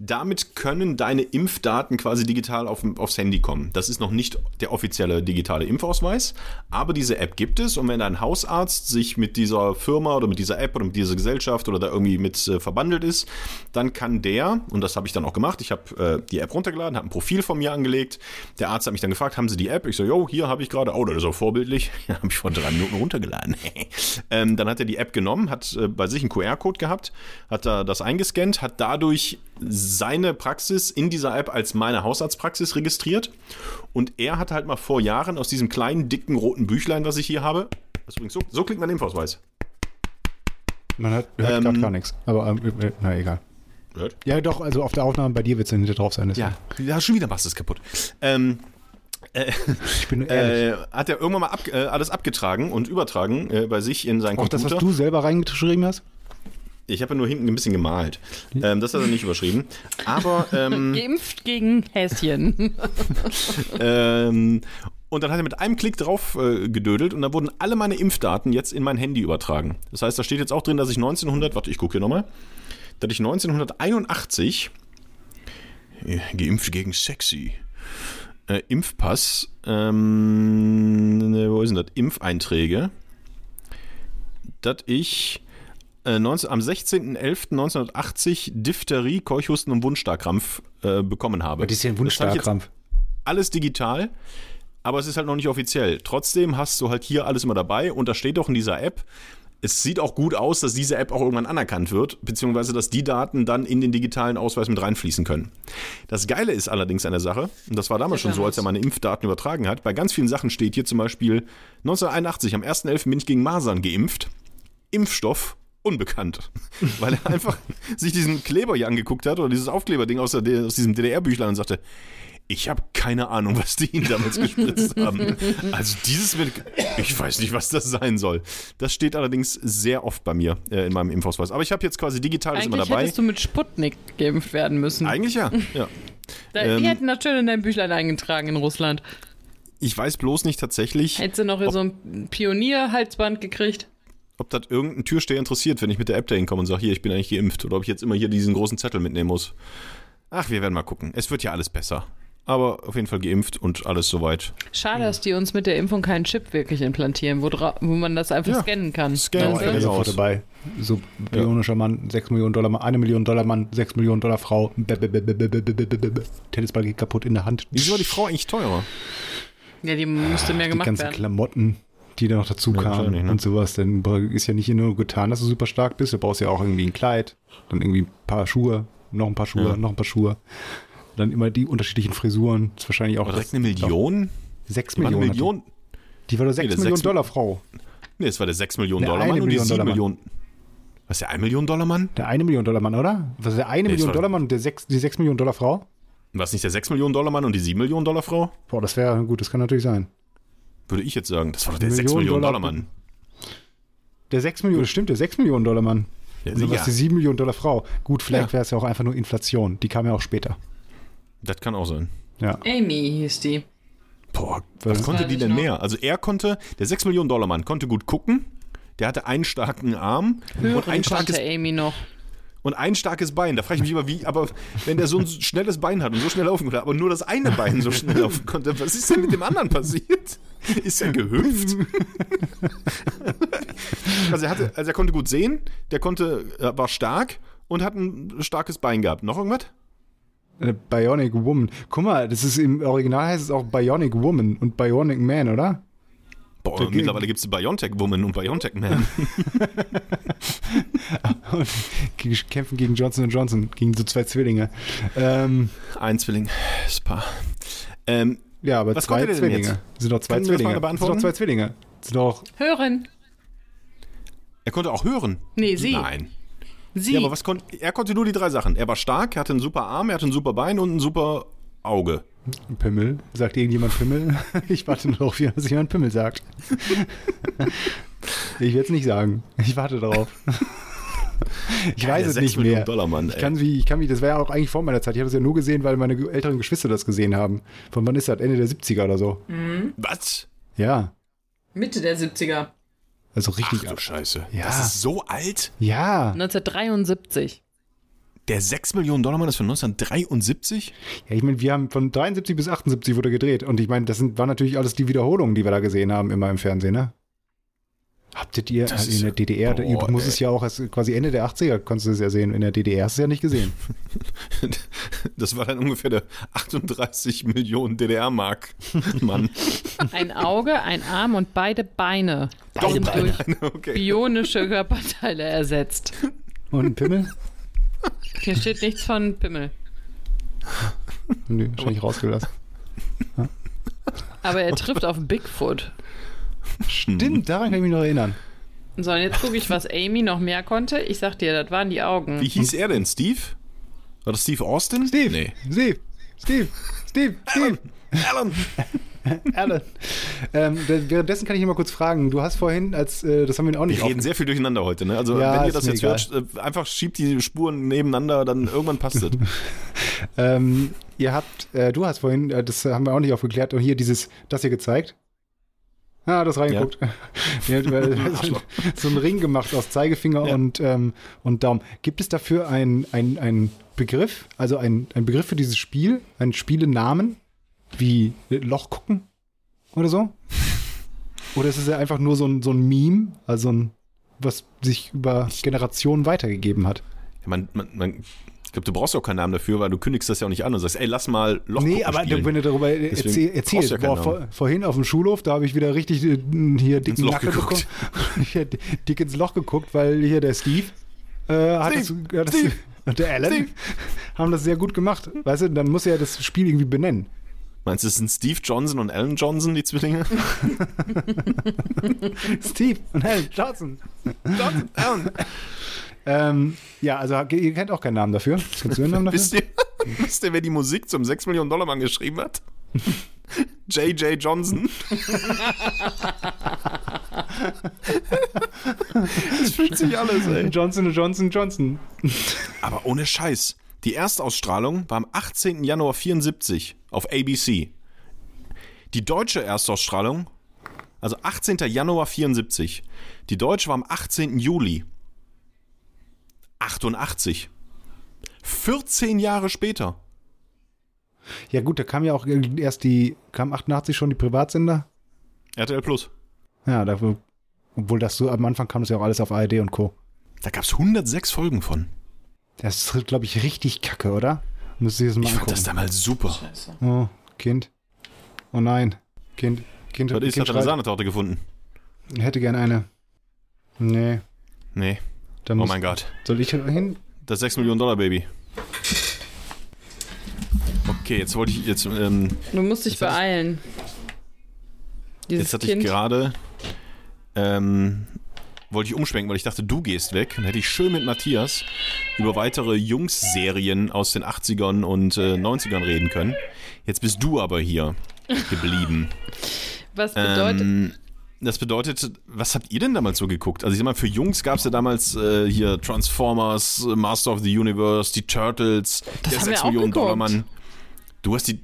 Damit können deine Impfdaten quasi digital auf, aufs Handy kommen. Das ist noch nicht der offizielle digitale Impfausweis, aber diese App gibt es und wenn dein Hausarzt sich mit dieser Firma oder mit dieser App oder mit dieser Gesellschaft oder da irgendwie mit äh, verbandelt ist, dann kann der, und das habe ich dann auch gemacht, ich habe äh, die App runtergeladen, habe ein Profil von mir angelegt, der Arzt hat mich dann gefragt, haben Sie die App? Ich so, jo, hier habe ich gerade, oh, das ist auch vorbildlich, habe ich vor drei Minuten runtergeladen. ähm, dann hat er die App genommen, hat äh, bei sich einen QR-Code gehabt, hat da das eingescannt, hat dadurch seine Praxis in dieser App als meine Hausarztpraxis registriert. Und er hat halt mal vor Jahren aus diesem kleinen, dicken, roten Büchlein, was ich hier habe, das übrigens so, so klingt mein Impfausweis. Man hat, hört Ähm, grad gar nichts. Aber, ähm, äh, na egal. Hört? Ja, doch, also auf der Aufnahme bei dir wird es dann hinter drauf sein. Ja, ja, schon wieder machst du es kaputt. Ähm, Ich bin ehrlich. äh, hat er irgendwann mal ab, äh, alles abgetragen und übertragen äh, bei sich in seinen Auch das, Computer. was du selber reingeschrieben hast? Ich habe ja nur hinten ein bisschen gemalt. Ähm, das hat er nicht überschrieben. Aber ähm, Geimpft gegen Häschen. ähm, und dann hat er mit einem Klick drauf äh, gedödelt und dann wurden alle meine Impfdaten jetzt in mein Handy übertragen. Das heißt, da steht jetzt auch drin, dass ich 1900, warte, ich gucke hier nochmal, dass ich 1981 äh, geimpft gegen sexy. Äh, Impfpass, ähm, ne, wo ist denn das? Impfeinträge. Dass ich äh, 19, am 16.11.1980 Diphtherie, Keuchhusten und Wundstarkrampf äh, bekommen habe. Das ist ja ein Das Wunschstarkrampf. alles digital, aber es ist halt noch nicht offiziell. Trotzdem hast du halt hier alles immer dabei und da steht auch in dieser App, es sieht auch gut aus, dass diese App auch irgendwann anerkannt wird, beziehungsweise dass die Daten dann in den digitalen Ausweis mit reinfließen können. Das Geile ist allerdings an der Sache, und das war damals schon so, als er meine Impfdaten übertragen hat, bei ganz vielen Sachen steht hier zum Beispiel 1981, am 1.11. bin ich gegen Masern geimpft, Impfstoff unbekannt, weil er einfach sich diesen Kleber hier angeguckt hat oder dieses Aufkleberding aus, der, aus diesem DDR-Büchlein und sagte, ich habe keine Ahnung, was die ihn damals gespritzt haben. Also dieses mit, ich weiß nicht, was das sein soll. Das steht allerdings sehr oft bei mir äh, in meinem Impfausweis. Aber ich habe jetzt quasi digital das immer Eigentlich dabei. hättest du mit Sputnik geimpft werden müssen. Eigentlich ja, ja. Da, ähm, die hätten das schön in dein Büchlein eingetragen in Russland. Ich weiß bloß nicht tatsächlich, Hättest du noch so ein Pionier-Halsband gekriegt? ob das irgendein Türsteher interessiert, wenn ich mit der App da hinkomme und sage, hier, ich bin eigentlich geimpft oder ob ich jetzt immer hier diesen großen Zettel mitnehmen muss. Ach, wir werden mal gucken. Es wird ja alles besser. Aber auf jeden Fall geimpft und alles soweit. Schade, dass die uns mit der Impfung keinen Chip wirklich implantieren, wo, wo man das einfach ja. scannen kann. Scannen also? ist sofort dabei. So bionischer ja. Mann, 6 Millionen Dollar 1 Million Dollar Mann, 6 Millionen Dollar Frau. Tennisball geht kaputt in der Hand. Wieso war die Frau eigentlich teurer? Ja, die müsste ah, mehr gemacht werden. Die ganzen Klamotten die da noch dazu Ja, kamen ne? und sowas. Dann ist ja nicht nur getan, dass du super stark bist. Du brauchst ja auch irgendwie ein Kleid, dann irgendwie ein paar Schuhe, noch ein paar Schuhe, Ja. noch ein paar Schuhe. Dann immer die unterschiedlichen Frisuren. Das ist wahrscheinlich auch War direkt das- eine Million? 6 Die war eine Millionen. Million? Die. die war doch 6 das Millionen sechs- Dollar Frau. Nee, es war der 6 Millionen Ne, Dollar Mann und die Million 7 Dollar Mann. Millionen. Was ist der 1 Million Dollar Mann? Der 1 Million Dollar Mann, oder? Was ist der 1 Nee, Million Dollar Mann und der 6, die 6 Millionen Dollar Frau? War es nicht der 6 Millionen Dollar Mann und die 7 Millionen Dollar Frau? Boah, das wäre gut, das kann natürlich sein. Würde ich jetzt sagen. Das war doch der Millionen 6 Millionen Dollar- Dollar Mann. Der 6 Millionen, das stimmt, der 6 Millionen Dollar Mann. Ja, Also was ja, die 7 Millionen Dollar Frau. Gut, vielleicht Ja. wäre es ja auch einfach nur Inflation. Die kam ja auch später. das kann auch sein. Ja. Amy hieß die. Boah, was Was konnte die denn noch. mehr? Also er konnte, der 6 Millionen Dollar Mann konnte gut gucken. Der hatte einen starken Arm und Hören ein, starkes, konnte Amy noch. Und ein starkes Bein. Da frage ich mich immer, wie, aber wenn der so ein schnelles Bein hat und so schnell laufen konnte, aber nur das eine Bein so schnell laufen konnte, was ist denn mit dem anderen passiert? Ist er gehüpft? also, er hatte, also er konnte gut sehen, der konnte, er war stark und hat ein starkes Bein gehabt. Noch irgendwas? Äh, Bionic Woman. Guck mal, das ist im Original heißt es auch Bionic Woman und Bionic Man, oder? Boah, Der- mittlerweile gibt es Biontech Woman und Biontech Man. Und die kämpfen gegen Johnson Johnson, gegen so zwei Zwillinge. Ähm, Ein Zwilling, das Paar. Ähm, ja, aber Was zwei Zwillinge. jetzt? Sind doch zwei Können Zwillinge. mal Sind doch zwei Zwillinge. Sind doch. Hören. er konnte auch hören. Nee, sie. Nein. Sie. Ja, aber was konnte, er konnte nur die drei Sachen. Er war stark, er hatte einen super Arm, er hatte ein super Bein und ein super Auge. Pimmel. Sagt irgendjemand Pimmel? Ich warte nur darauf, dass jemand Pimmel sagt. Ich werde es nicht sagen. Ich warte darauf. Ich Geil, weiß es 6 nicht Millionen mehr. Dollar Mann, ich kann wie, ich kann wie, das war ja auch eigentlich vor meiner Zeit. Ich habe das ja nur gesehen, weil meine älteren Geschwister das gesehen haben. Von wann ist das? Ende der 70er oder so. Was? Ja. Mitte der 70er. Also Ach richtig. du Scheiße. Ja. Das ist so alt? ja. 1973. Der 6 Millionen Dollar Mann ist von 1973? Ja, ich meine, wir haben von 73 bis 78 wurde gedreht. Und ich meine, das sind, waren natürlich alles die Wiederholungen, die wir da gesehen haben, immer im Fernsehen, ne? Habtet ihr Das also in der DDR, boah, du musst ey. es ja auch erst quasi Ende der 80er konntest du es ja sehen. In der DDR hast du es ja nicht gesehen. Das war dann ungefähr der 38 Millionen DDR-Mark. Mann. Ein Auge, ein Arm und beide Beine Doch, sind Beine. durch Okay. bionische Körperteile ersetzt. Und ein Pimmel? Hier steht nichts von Pimmel. Nö, wahrscheinlich rausgelassen. Aber er trifft auf Bigfoot. Stimmt, daran kann ich mich noch erinnern. So, und jetzt gucke ich, was Amy noch mehr konnte. Ich sag dir, das waren die Augen. Wie hieß er denn? Steve? War das Steve Austin? Steve, Nee. Steve, Steve, Steve, Steve. Alan. Alan. Ähm, da- währenddessen kann ich mal kurz fragen. Du hast vorhin, als äh, das haben wir auch nicht Wir reden sehr viel durcheinander heute, ne? Also, Ja, wenn ihr das jetzt hört, äh, einfach schiebt die Spuren nebeneinander, dann irgendwann passt es. Ähm, ihr habt, äh, du hast vorhin, äh, das haben wir auch nicht aufgeklärt, und hier dieses, das hier gezeigt. Ah, das reingeguckt. Ja. so, einen Ring gemacht aus Zeigefinger Ja. und, ähm, und Daumen. Gibt es dafür einen ein Begriff, also ein ein Begriff für dieses Spiel, einen Spielenamen, wie Loch gucken oder so? Oder ist es ja einfach nur so ein, so ein Meme, also ein, was sich über Generationen weitergegeben hat? Ja, man, man, man, ich glaube, du brauchst auch keinen Namen dafür, weil du kündigst das ja auch nicht an und sagst, ey, lass mal Loch Nee, aber spielen. wenn du darüber erzähl, erzählst, ja boah, vor, vorhin auf dem Schulhof, da habe ich wieder richtig äh, hier dick, Ins Loch geguckt. bekommen. Dick ins Loch geguckt, weil hier der Steve, äh, hat, das, hat das, und der Alan Steve. haben das sehr gut gemacht. Weißt du, dann muss er das Spiel irgendwie benennen. Meinst du, es sind Steve Johnson und Alan Johnson, die Zwillinge? Steve und Alan Johnson. Johnson, Alan. Ähm, ja, also ihr kennt auch keinen Namen dafür. Kennst du einen Namen dafür? Wisst ihr, wisst ihr, wer die Musik zum 6 Millionen Dollar Mann geschrieben hat? J.J. Johnson. das fühlt sich alles, ey. Johnson Johnson Johnson. Aber ohne Scheiß. Die Erstausstrahlung war am 18. Januar 74 auf ABC. Die deutsche Erstausstrahlung, also 18. Januar 74. Die deutsche war am 18. Juli 88. 14 Jahre später. Ja gut, da kam ja auch erst die, kam 88 schon die Privatsender. RTL Plus. Ja, dafür, obwohl das so am Anfang kam das ja auch alles auf ARD und Co. Da gab es 106 Folgen von. Das ist, glaube ich, richtig kacke, oder? Müsste ich das mal Ich fand angucken. das damals super. Scheiße. oh, Kind. Oh nein. Kind. Kind, Was ist, kind hat eine. Sahnetorte gefunden? Hätte gern eine. Nee. Nee. Dann Oh muss, mein Gott. Soll ich hin? Das 6 Millionen Dollar Baby. Okay, jetzt wollte ich jetzt ähm, Du musst dich ich- beeilen. Dieses Jetzt hatte ich Kind. gerade, ähm, wollte ich umschwenken, weil ich dachte, du gehst weg. Dann hätte ich schön mit Matthias über weitere Jungs-Serien aus den 80ern und äh, 90ern reden können. Jetzt bist du aber hier geblieben. Was bedeutet. Ähm, das bedeutet, was habt ihr denn damals so geguckt? Also ich sag mal, für Jungs gab es ja damals äh, hier Transformers, äh, Master of the Universe, die Turtles, Das der haben wir 6 auch Millionen Dollar. Mann. Du hast die.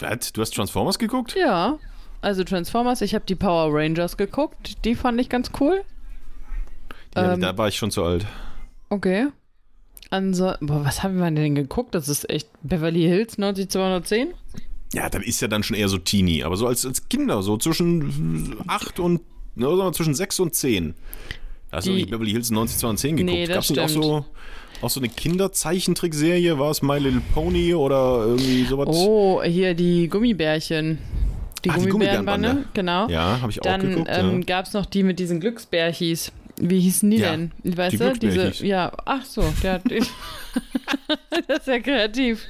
Was? Du hast Transformers geguckt? ja. Also Transformers, ich habe die Power Rangers geguckt. Die fand ich ganz cool. Ja, Ähm, da war ich schon zu alt. Okay. Also, boah, was haben wir denn geguckt? Das ist echt Beverly Hills 90210? Ja, da ist ja dann schon eher so Teenie, aber so als, als Kinder, so zwischen 8 und, ne, sagen wir zwischen 6 und 10. Da hast du nicht Beverly Hills 90210 geguckt. Nee, das Gab's auch so, auch so eine Kinderzeichentrickserie? War es My Little Pony oder irgendwie sowas? Oh, hier die Gummibärchen. Die die Gummibärenbande, genau. Ja, habe ich auch Dann geguckt. ähm, ja. gab es noch die mit diesen Glücksbärchis. Wie hießen die Ja, denn? Weißt die du? Diese, ja, ach so, der hat Das ist ja kreativ.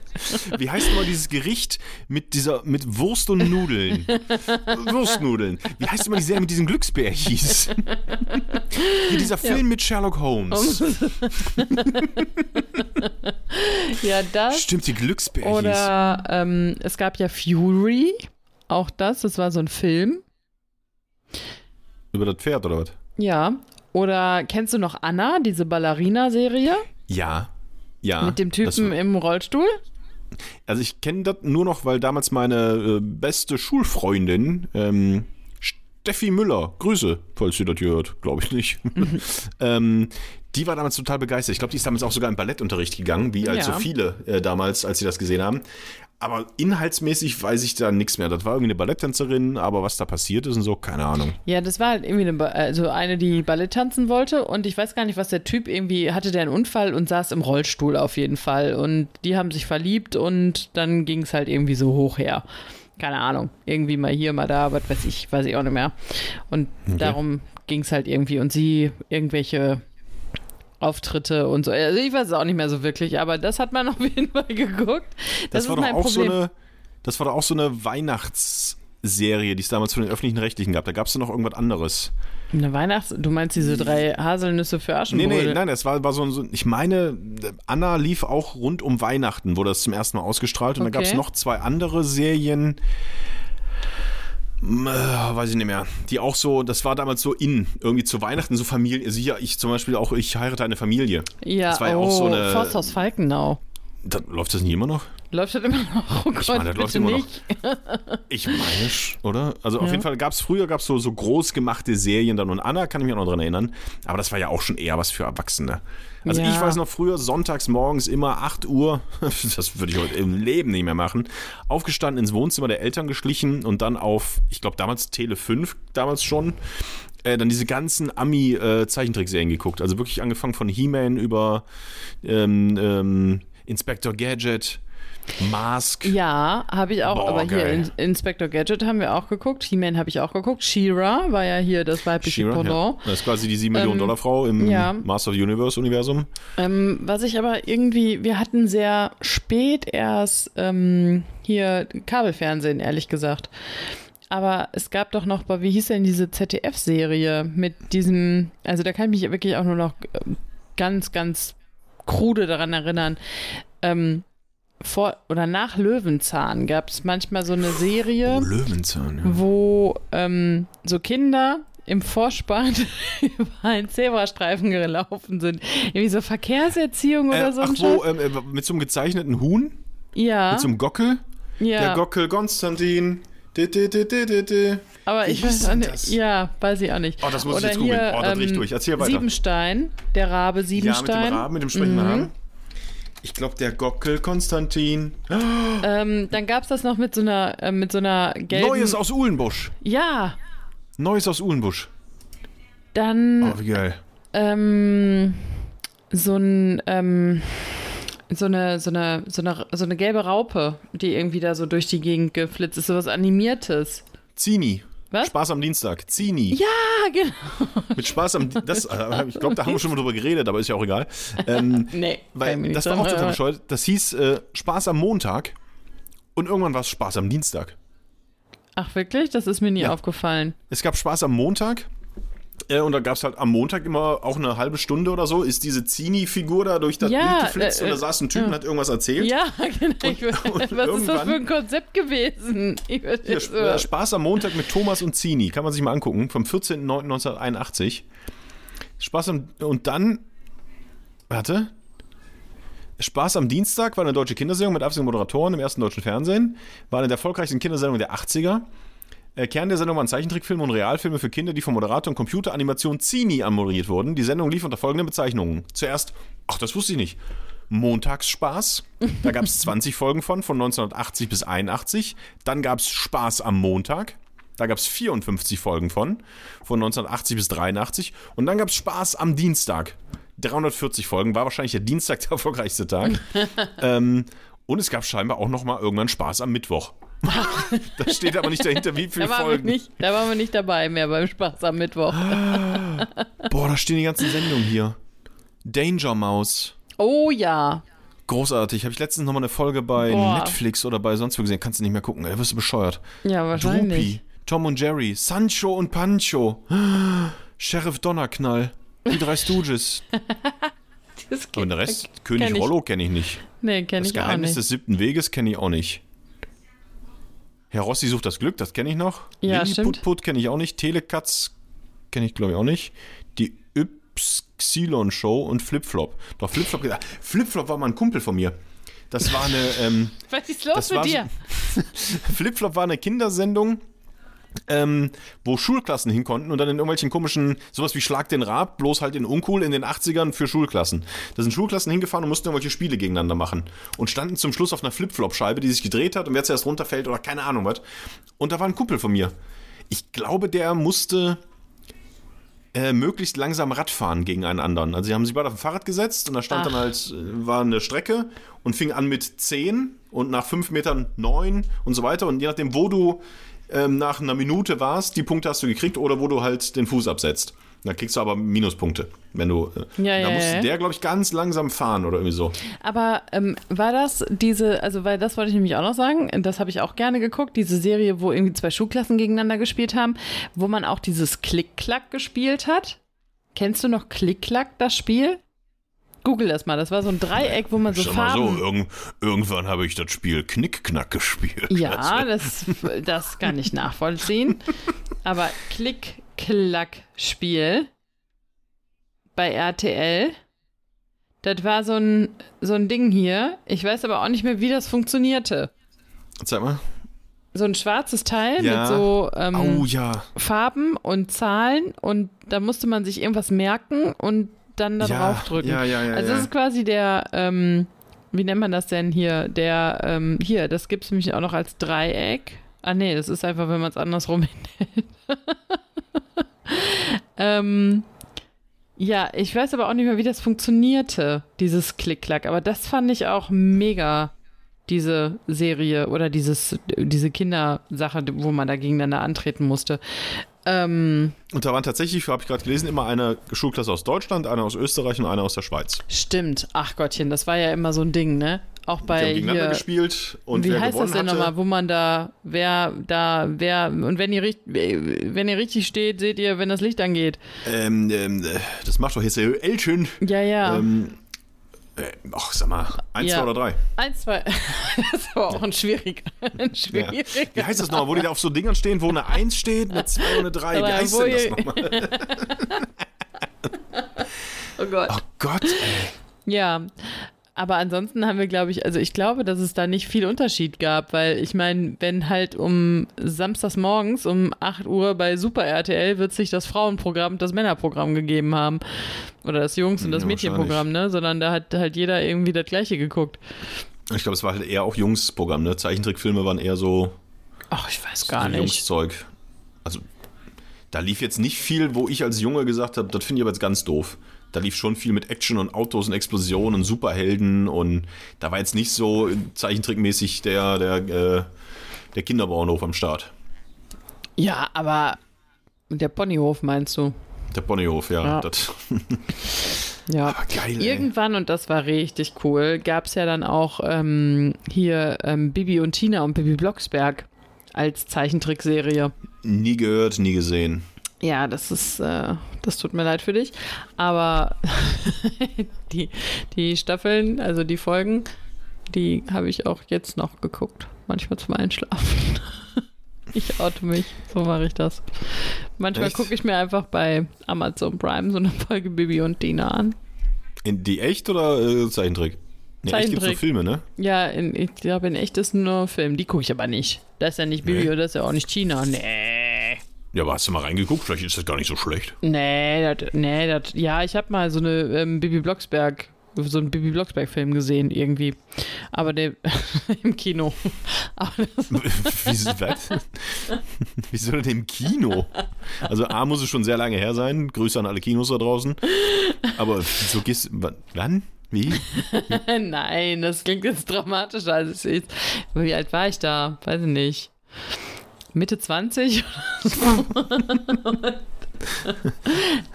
Wie heißt immer dieses Gericht mit dieser mit Wurst und Nudeln? Wurstnudeln. Wie heißt immer die Serie mit diesen Glücksbärchis? Hier dieser Film mit Sherlock Holmes. ja, das. Stimmt, die Glücksbärchis. Oder ähm, es gab ja Fury. Auch das, das war so ein Film. Über das Pferd oder was? Ja. Oder kennst du noch Anna, diese Ballerina-Serie? Ja. Ja. mit dem Typen im Rollstuhl? Also ich kenne das nur noch, weil damals meine äh, beste Schulfreundin, ähm, Steffi Müller, Grüße, falls sie das hier hört, glaube ich nicht. ähm, die war damals total begeistert. Ich glaube, die ist damals auch sogar in Ballettunterricht gegangen, wie als Ja. so viele äh, damals, als sie das gesehen haben. Aber inhaltsmäßig weiß ich da nichts mehr. Das war irgendwie eine Balletttänzerin, aber was da passiert ist und so, keine Ahnung. Ja, das war halt irgendwie eine, also eine, die Ballett tanzen wollte und ich weiß gar nicht, was der Typ irgendwie hatte, der einen Unfall und saß im Rollstuhl auf jeden Fall und die haben sich verliebt und dann ging es halt irgendwie so hoch her. Keine Ahnung, irgendwie mal hier, mal da, was weiß ich, weiß ich auch nicht mehr. Und darum ging es halt irgendwie und sie irgendwelche Auftritte und so. Also ich weiß es auch nicht mehr so wirklich, aber das hat man auf jeden Fall geguckt. Das, Das, war doch auch Problem. so eine, das war doch auch so eine Weihnachtsserie, die es damals von den öffentlichen Rechtlichen gab. Da gab es noch irgendwas anderes. Eine Weihnachts... Du meinst diese drei Haselnüsse für Nee, Aschenbrödel? nee, nein, es war, war so, ein- so, ich meine, Anna lief auch rund um Weihnachten, wurde das zum ersten Mal ausgestrahlt. Und dann Okay. gab es noch zwei andere Serien, weiß ich nicht mehr, die auch so, das war damals so in, irgendwie zu Weihnachten so Familie, also hier, ich zum Beispiel auch, ich heirate eine Familie. Ja, Das war ja oh, auch so eine- Forsthaus Falkenau. Da, läuft das nicht immer noch? Läuft das immer noch? Oh Gott, meine, das läuft immer noch. Ich meine, oder? Also auf Ja. jeden Fall gab es früher gab's so, so groß gemachte Serien dann und Anna kann ich mich auch noch dran erinnern. Aber das war ja auch schon eher was für Erwachsene. Also Ja. ich weiß noch früher, sonntags morgens immer 8 Uhr, das würde ich heute im Leben nicht mehr machen, aufgestanden ins Wohnzimmer der Eltern geschlichen und dann auf, ich glaube damals Tele 5, damals schon, äh, dann diese ganzen Ami-Zeichentrickserien geguckt. Also wirklich angefangen von He-Man über ähm, ähm, Inspector Gadget, Mask. Ja, habe ich auch, Boah, aber hier in, Inspector Gadget haben wir auch geguckt. He-Man habe ich auch geguckt. She-Ra war ja hier das weibliche Pendant. ja. Das ist quasi die 7 Millionen Dollar Frau im ja. Master of the Universe Universum. Ähm, was ich aber irgendwie, wir hatten sehr spät erst ähm, hier Kabelfernsehen, ehrlich gesagt. Aber es gab doch noch, wie hieß denn diese ZDF-Serie mit diesem, also da kann ich mich wirklich auch nur noch ähm, ganz, ganz krude daran erinnern. Ähm, vor oder nach Löwenzahn gab es manchmal so eine Serie Oh, Löwenzahn, ja. wo ähm, so Kinder im Vorspann über einen Zebrastreifen gelaufen sind. Irgendwie so Verkehrserziehung oder Äh, so ach wo, ähm, äh, mit so einem gezeichneten Huhn? Ja, Mit so einem Gockel? ja. Der Gockel Konstantin. Di, di, di. aber Wie ich weiß auch nicht. das? Ja, weiß ich auch nicht. Oh, das muss ich Oder jetzt googeln. Oh, da ich ähm, durch. Erzähl weiter. Siebenstein, der Rabe Ja, mit dem Siebenstein. Raben, mit dem sprechenden Mhm. Raben. Ich glaube, der Gockel Konstantin. ähm, dann gab es das noch mit so einer, äh, mit so einer gelben. Neues aus Uhlenbusch. ja, Neues aus Uhlenbusch. dann Oh, wie geil. ähm, so ein ähm, so eine so eine so eine so eine gelbe Raupe, die irgendwie da so durch die Gegend geflitzt ist, sowas animiertes. Zini. Was? Spaß am Dienstag. Zini. Ja, genau. Mit Spaß am das, äh, Ich glaube, da haben wir schon mal drüber geredet, aber ist ja auch egal. Ähm, Nee, Weil das war auch total bescheuert. Das hieß äh, Spaß am Montag und irgendwann war es Spaß am Dienstag. Ach wirklich? Das ist mir nie Ja. aufgefallen. Es gab Spaß am Montag äh, und da gab es halt am Montag immer auch eine halbe Stunde oder so, ist diese Zini-Figur da durch das Ja, Bild geflitzt äh, und da saß ein Typ und ja. hat irgendwas erzählt. Ja, genau. Ich, und was ist das für ein Konzept gewesen? Hier, äh, so. Spaß am Montag mit Thomas und Zini, kann man sich mal angucken, vom 14.09.1981. Spaß am, und dann, warte, Spaß am Dienstag war eine deutsche Kindersendung mit abwechselnden Moderatoren im ersten deutschen Fernsehen, war eine der erfolgreichsten Kindersendungen der 80er. Äh, Kern der Sendung waren Zeichentrickfilme und Realfilme für Kinder, die vom Moderator und Computeranimation Zini anmoderiert wurden. Die Sendung lief unter folgenden Bezeichnungen. Zuerst, ach, das wusste ich nicht. Montagsspaß. Da gab es 20 Folgen von, von 1980 bis 81. Dann gab es Spaß am Montag. Da gab es 54 Folgen von, von 1980 bis 83. Und dann gab es Spaß am Dienstag. 340 Folgen, war wahrscheinlich der Dienstag der erfolgreichste Tag. ähm, und es gab scheinbar auch noch mal irgendwann Spaß am Mittwoch. da steht aber nicht dahinter, wie viele Da Folgen. nicht, da waren wir nicht dabei mehr beim Spaß am Mittwoch. Boah, da stehen die ganzen Sendungen hier. Danger Mouse. Oh ja. Großartig. Habe ich letztens noch mal eine Folge bei Boah. Netflix oder bei sonst wo gesehen. Kannst du nicht mehr gucken. Ey, wirst du bescheuert. Ja, wahrscheinlich. Droopy, Tom und Jerry, Sancho und Pancho, Sheriff Donnerknall, die drei Stooges. Das Und der Rest, König ich. Rollo kenne ich nicht. Nee, kenne Das ich auch Geheimnis nicht. des siebten Weges kenne ich auch nicht. Herr Rossi sucht das Glück, das kenne ich noch. Ja, Lilli stimmt. Put Put kenne ich auch nicht. Telekatz kenne ich glaube ich auch nicht. Die Ypsilon Show und Flipflop. Doch Flipflop, ah, Flipflop war mal ein Kumpel von mir. Das war eine, ähm, Was ist los mit dir? so, Flipflop war eine Kindersendung, ähm, wo Schulklassen hin konnten und dann in irgendwelchen komischen, sowas wie Schlag den Rab, bloß halt in uncool in den 80ern für Schulklassen. Da sind Schulklassen hingefahren und mussten irgendwelche Spiele gegeneinander machen und standen zum Schluss auf einer Flipflop-Scheibe, die sich gedreht hat und wer zuerst runterfällt oder keine Ahnung was. Und da war ein Kumpel von mir. Ich glaube, der musste äh, möglichst langsam Radfahren gegen einen anderen. Also sie haben sich beide auf ein Fahrrad gesetzt und da stand Ach. dann halt, äh, war eine Strecke und fing an mit 10 und nach 5 Metern 9 und so weiter. Und je nachdem, wo du ähm, nach einer Minute warst, die Punkte hast du gekriegt oder wo du halt den Fuß absetzt. Dann kriegst du aber Minuspunkte, wenn du. äh, Ja, da ja, musste ja. der, glaube ich, ganz langsam fahren oder irgendwie so. Aber ähm, war das diese, also weil das wollte ich nämlich auch noch sagen, das habe ich auch gerne geguckt, diese Serie, wo irgendwie zwei Schulklassen gegeneinander gespielt haben, wo man auch dieses Klick-Klack gespielt hat. Kennst du noch Klick-Klack, das Spiel? Google das mal, das war so ein Dreieck, wo man so Ich sag mal so, Farben... irgend, irgendwann habe ich das Spiel Knickknack gespielt. ja, das, das kann ich nachvollziehen. Aber Klick-Klack-Spiel bei RTL, das war so ein, so ein Ding hier. Ich weiß aber auch nicht mehr, wie das funktionierte. Zeig mal. so ein schwarzes Teil Ja. mit so ähm, Oh ja. Farben und Zahlen und da musste man sich irgendwas merken und dann da ja, draufdrücken. Ja, ja, ja. also das ist quasi der, ähm, wie nennt man das denn hier? Der, ähm, hier, das gibt es nämlich auch noch als Dreieck. Ah nee, das ist einfach, wenn man es andersrum hinhält. ähm, ja, ich weiß aber auch nicht mehr, wie das funktionierte, dieses Klick-Klack. Aber das fand ich auch mega, diese Serie oder dieses, diese Kindersache, wo man da gegeneinander antreten musste. Ähm, Und da waren tatsächlich, habe ich gerade gelesen, immer eine Schulklasse aus Deutschland, eine aus Österreich und eine aus der Schweiz. stimmt. Ach Gottchen, das war ja immer so ein Ding, ne? Auch Die bei haben gegeneinander hier, gespielt und wie wer heißt das denn nochmal, wo man da, wer da, wer, und wenn ihr, wenn ihr richtig steht, seht ihr, wenn das Licht angeht. Ähm, ähm, äh, das macht doch jetzt der Elchen. Ja, ja. Ähm, äh, ach, sag mal, eins, Ja. zwei oder drei. Eins, zwei. das war auch ein schwieriger. Ein Ja. schwieriger. Wie heißt das nochmal, wo die da auf so Dingern stehen, wo eine Eins steht, eine zwei und eine drei? Wie heißt denn das nochmal? Oh Gott. Oh Gott, ey. Ja, aber ansonsten haben wir, glaube ich, also ich glaube, dass es da nicht viel Unterschied gab, weil ich meine, wenn halt um samstags morgens um 8 Uhr bei Super RTL wird sich das Frauenprogramm und das Männerprogramm gegeben haben. Oder das Jungs- und das Ja, Mädchenprogramm, ne? Sondern da hat halt jeder irgendwie das gleiche geguckt. Ich glaube, es war halt eher auch Jungsprogramm, ne? Zeichentrickfilme waren eher so, Ach, ich weiß gar so nicht. Jungszeug. Also, da lief jetzt nicht viel, wo ich als Junge gesagt habe, das finde ich aber jetzt ganz doof. Da lief schon viel mit Action und Autos und Explosionen und Superhelden und da war jetzt nicht so zeichentrickmäßig der, der, äh, der Kinderbauernhof am Start. Ja, aber der Ponyhof meinst du? Der Ponyhof, ja. Ja. Das, Ja. geil, ey. Irgendwann, und das war richtig cool, gab es ja dann auch ähm, hier ähm, Bibi und Tina und Bibi Blocksberg als Zeichentrickserie. Nie gehört, nie gesehen. Ja, das ist, äh, das tut mir leid für dich. Aber die, die Staffeln, also die Folgen, die habe ich auch jetzt noch geguckt. Manchmal zum Einschlafen. Ich oute mich, so mache ich das. Manchmal gucke ich mir einfach bei Amazon Prime so eine Folge Bibi und Tina an. In die echt oder äh, Zeichentrick? Nee, echt gibt's Zeichentrick. Filme, ne? Ja, in, ich glaube, in echt ist nur Film. Die gucke ich aber nicht. Das ist ja nicht Bibi Nee. oder das ist ja auch nicht Tina. Nee. Ja, aber hast du mal reingeguckt? Vielleicht ist das gar nicht so schlecht. Nee, das, nee, das, ja, ich habe mal so eine ähm, Bibi Blocksberg, so einen Bibi Blocksberg-Film gesehen irgendwie. Aber der im Kino. Aber das, Wieso, was? Wieso denn im Kino? Also A muss es schon sehr lange her sein. Grüße an alle Kinos da draußen. Aber so gehst wa- wann? Wie? nein, das klingt jetzt dramatischer als es ist. Wie alt war ich da? Weiß ich nicht. Mitte 20?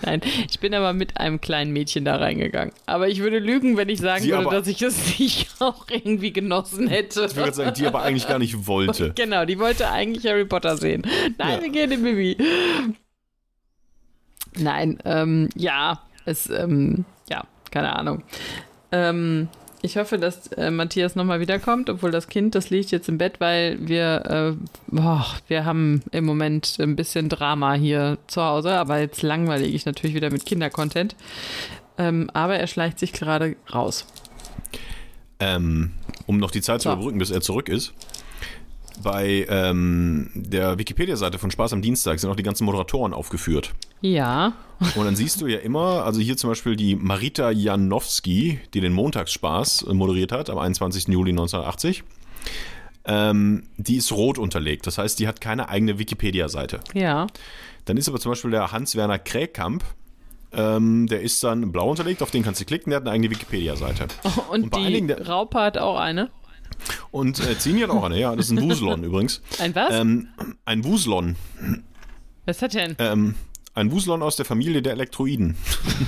Nein, ich bin aber mit einem kleinen Mädchen da reingegangen. Aber ich würde lügen, wenn ich sagen Sie würde, dass ich es nicht auch irgendwie genossen hätte. Ich würde sagen, die aber eigentlich gar nicht wollte. Genau, die wollte eigentlich Harry Potter sehen. Nein, Ja. wir gehen in Bibi. Nein, ähm, ja, es, ähm, ja, keine Ahnung. Ähm, ich hoffe, dass äh, Matthias nochmal wiederkommt, obwohl das Kind, das liegt jetzt im Bett, weil wir, äh, boah, wir haben im Moment ein bisschen Drama hier zu Hause, aber jetzt langweile ich natürlich wieder mit Kindercontent. Ähm, aber er schleicht sich gerade raus. Ähm, um noch die Zeit zu So. überbrücken, bis er zurück ist. Bei ähm, der Wikipedia-Seite von Spaß am Dienstag sind auch die ganzen Moderatoren aufgeführt. Ja, Und dann siehst du ja immer, also hier zum Beispiel die Marita Janowski, die den Montagsspaß äh, moderiert hat am 21. Juli 1980. Ähm, die ist rot unterlegt, das heißt, die hat keine eigene Wikipedia-Seite. ja. Dann ist aber zum Beispiel der Hans-Werner Kräkamp, ähm, der ist dann blau unterlegt, auf den kannst du klicken, der hat eine eigene Wikipedia-Seite. Und, Und bei die einigen der- Raupe hat auch eine. Und äh, Zini hat auch eine, ja, das ist ein Wuslon übrigens. Ein was? Ähm, ein Wuslon, was hat denn? ähm, Ein Wuselon aus der Familie der Elektroiden.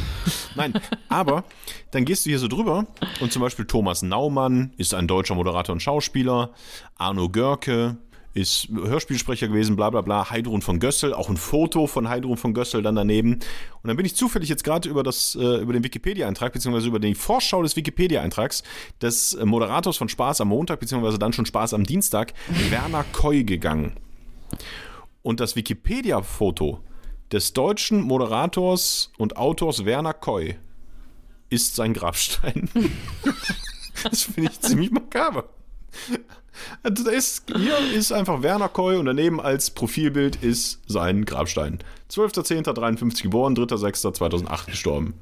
Nein, aber dann gehst du hier so drüber und zum Beispiel Thomas Naumann ist ein deutscher Moderator und Schauspieler, Arno Görke ist Hörspielsprecher gewesen, bla bla bla, Heidrun von Gössel, auch ein Foto von Heidrun von Gössel dann daneben. Und dann bin ich zufällig jetzt gerade über, äh, über den Wikipedia-Eintrag, beziehungsweise über die Vorschau des Wikipedia-Eintrags des äh, Moderators von Spaß am Montag, beziehungsweise dann schon Spaß am Dienstag, Werner Koy gegangen. Und das Wikipedia-Foto des deutschen Moderators und Autors Werner Koy ist sein Grabstein. das finde ich ziemlich makaber. Also da ist, hier ist einfach Werner Koy und daneben als Profilbild ist sein Grabstein. 12.10.53 geboren, 3.6.2008 gestorben.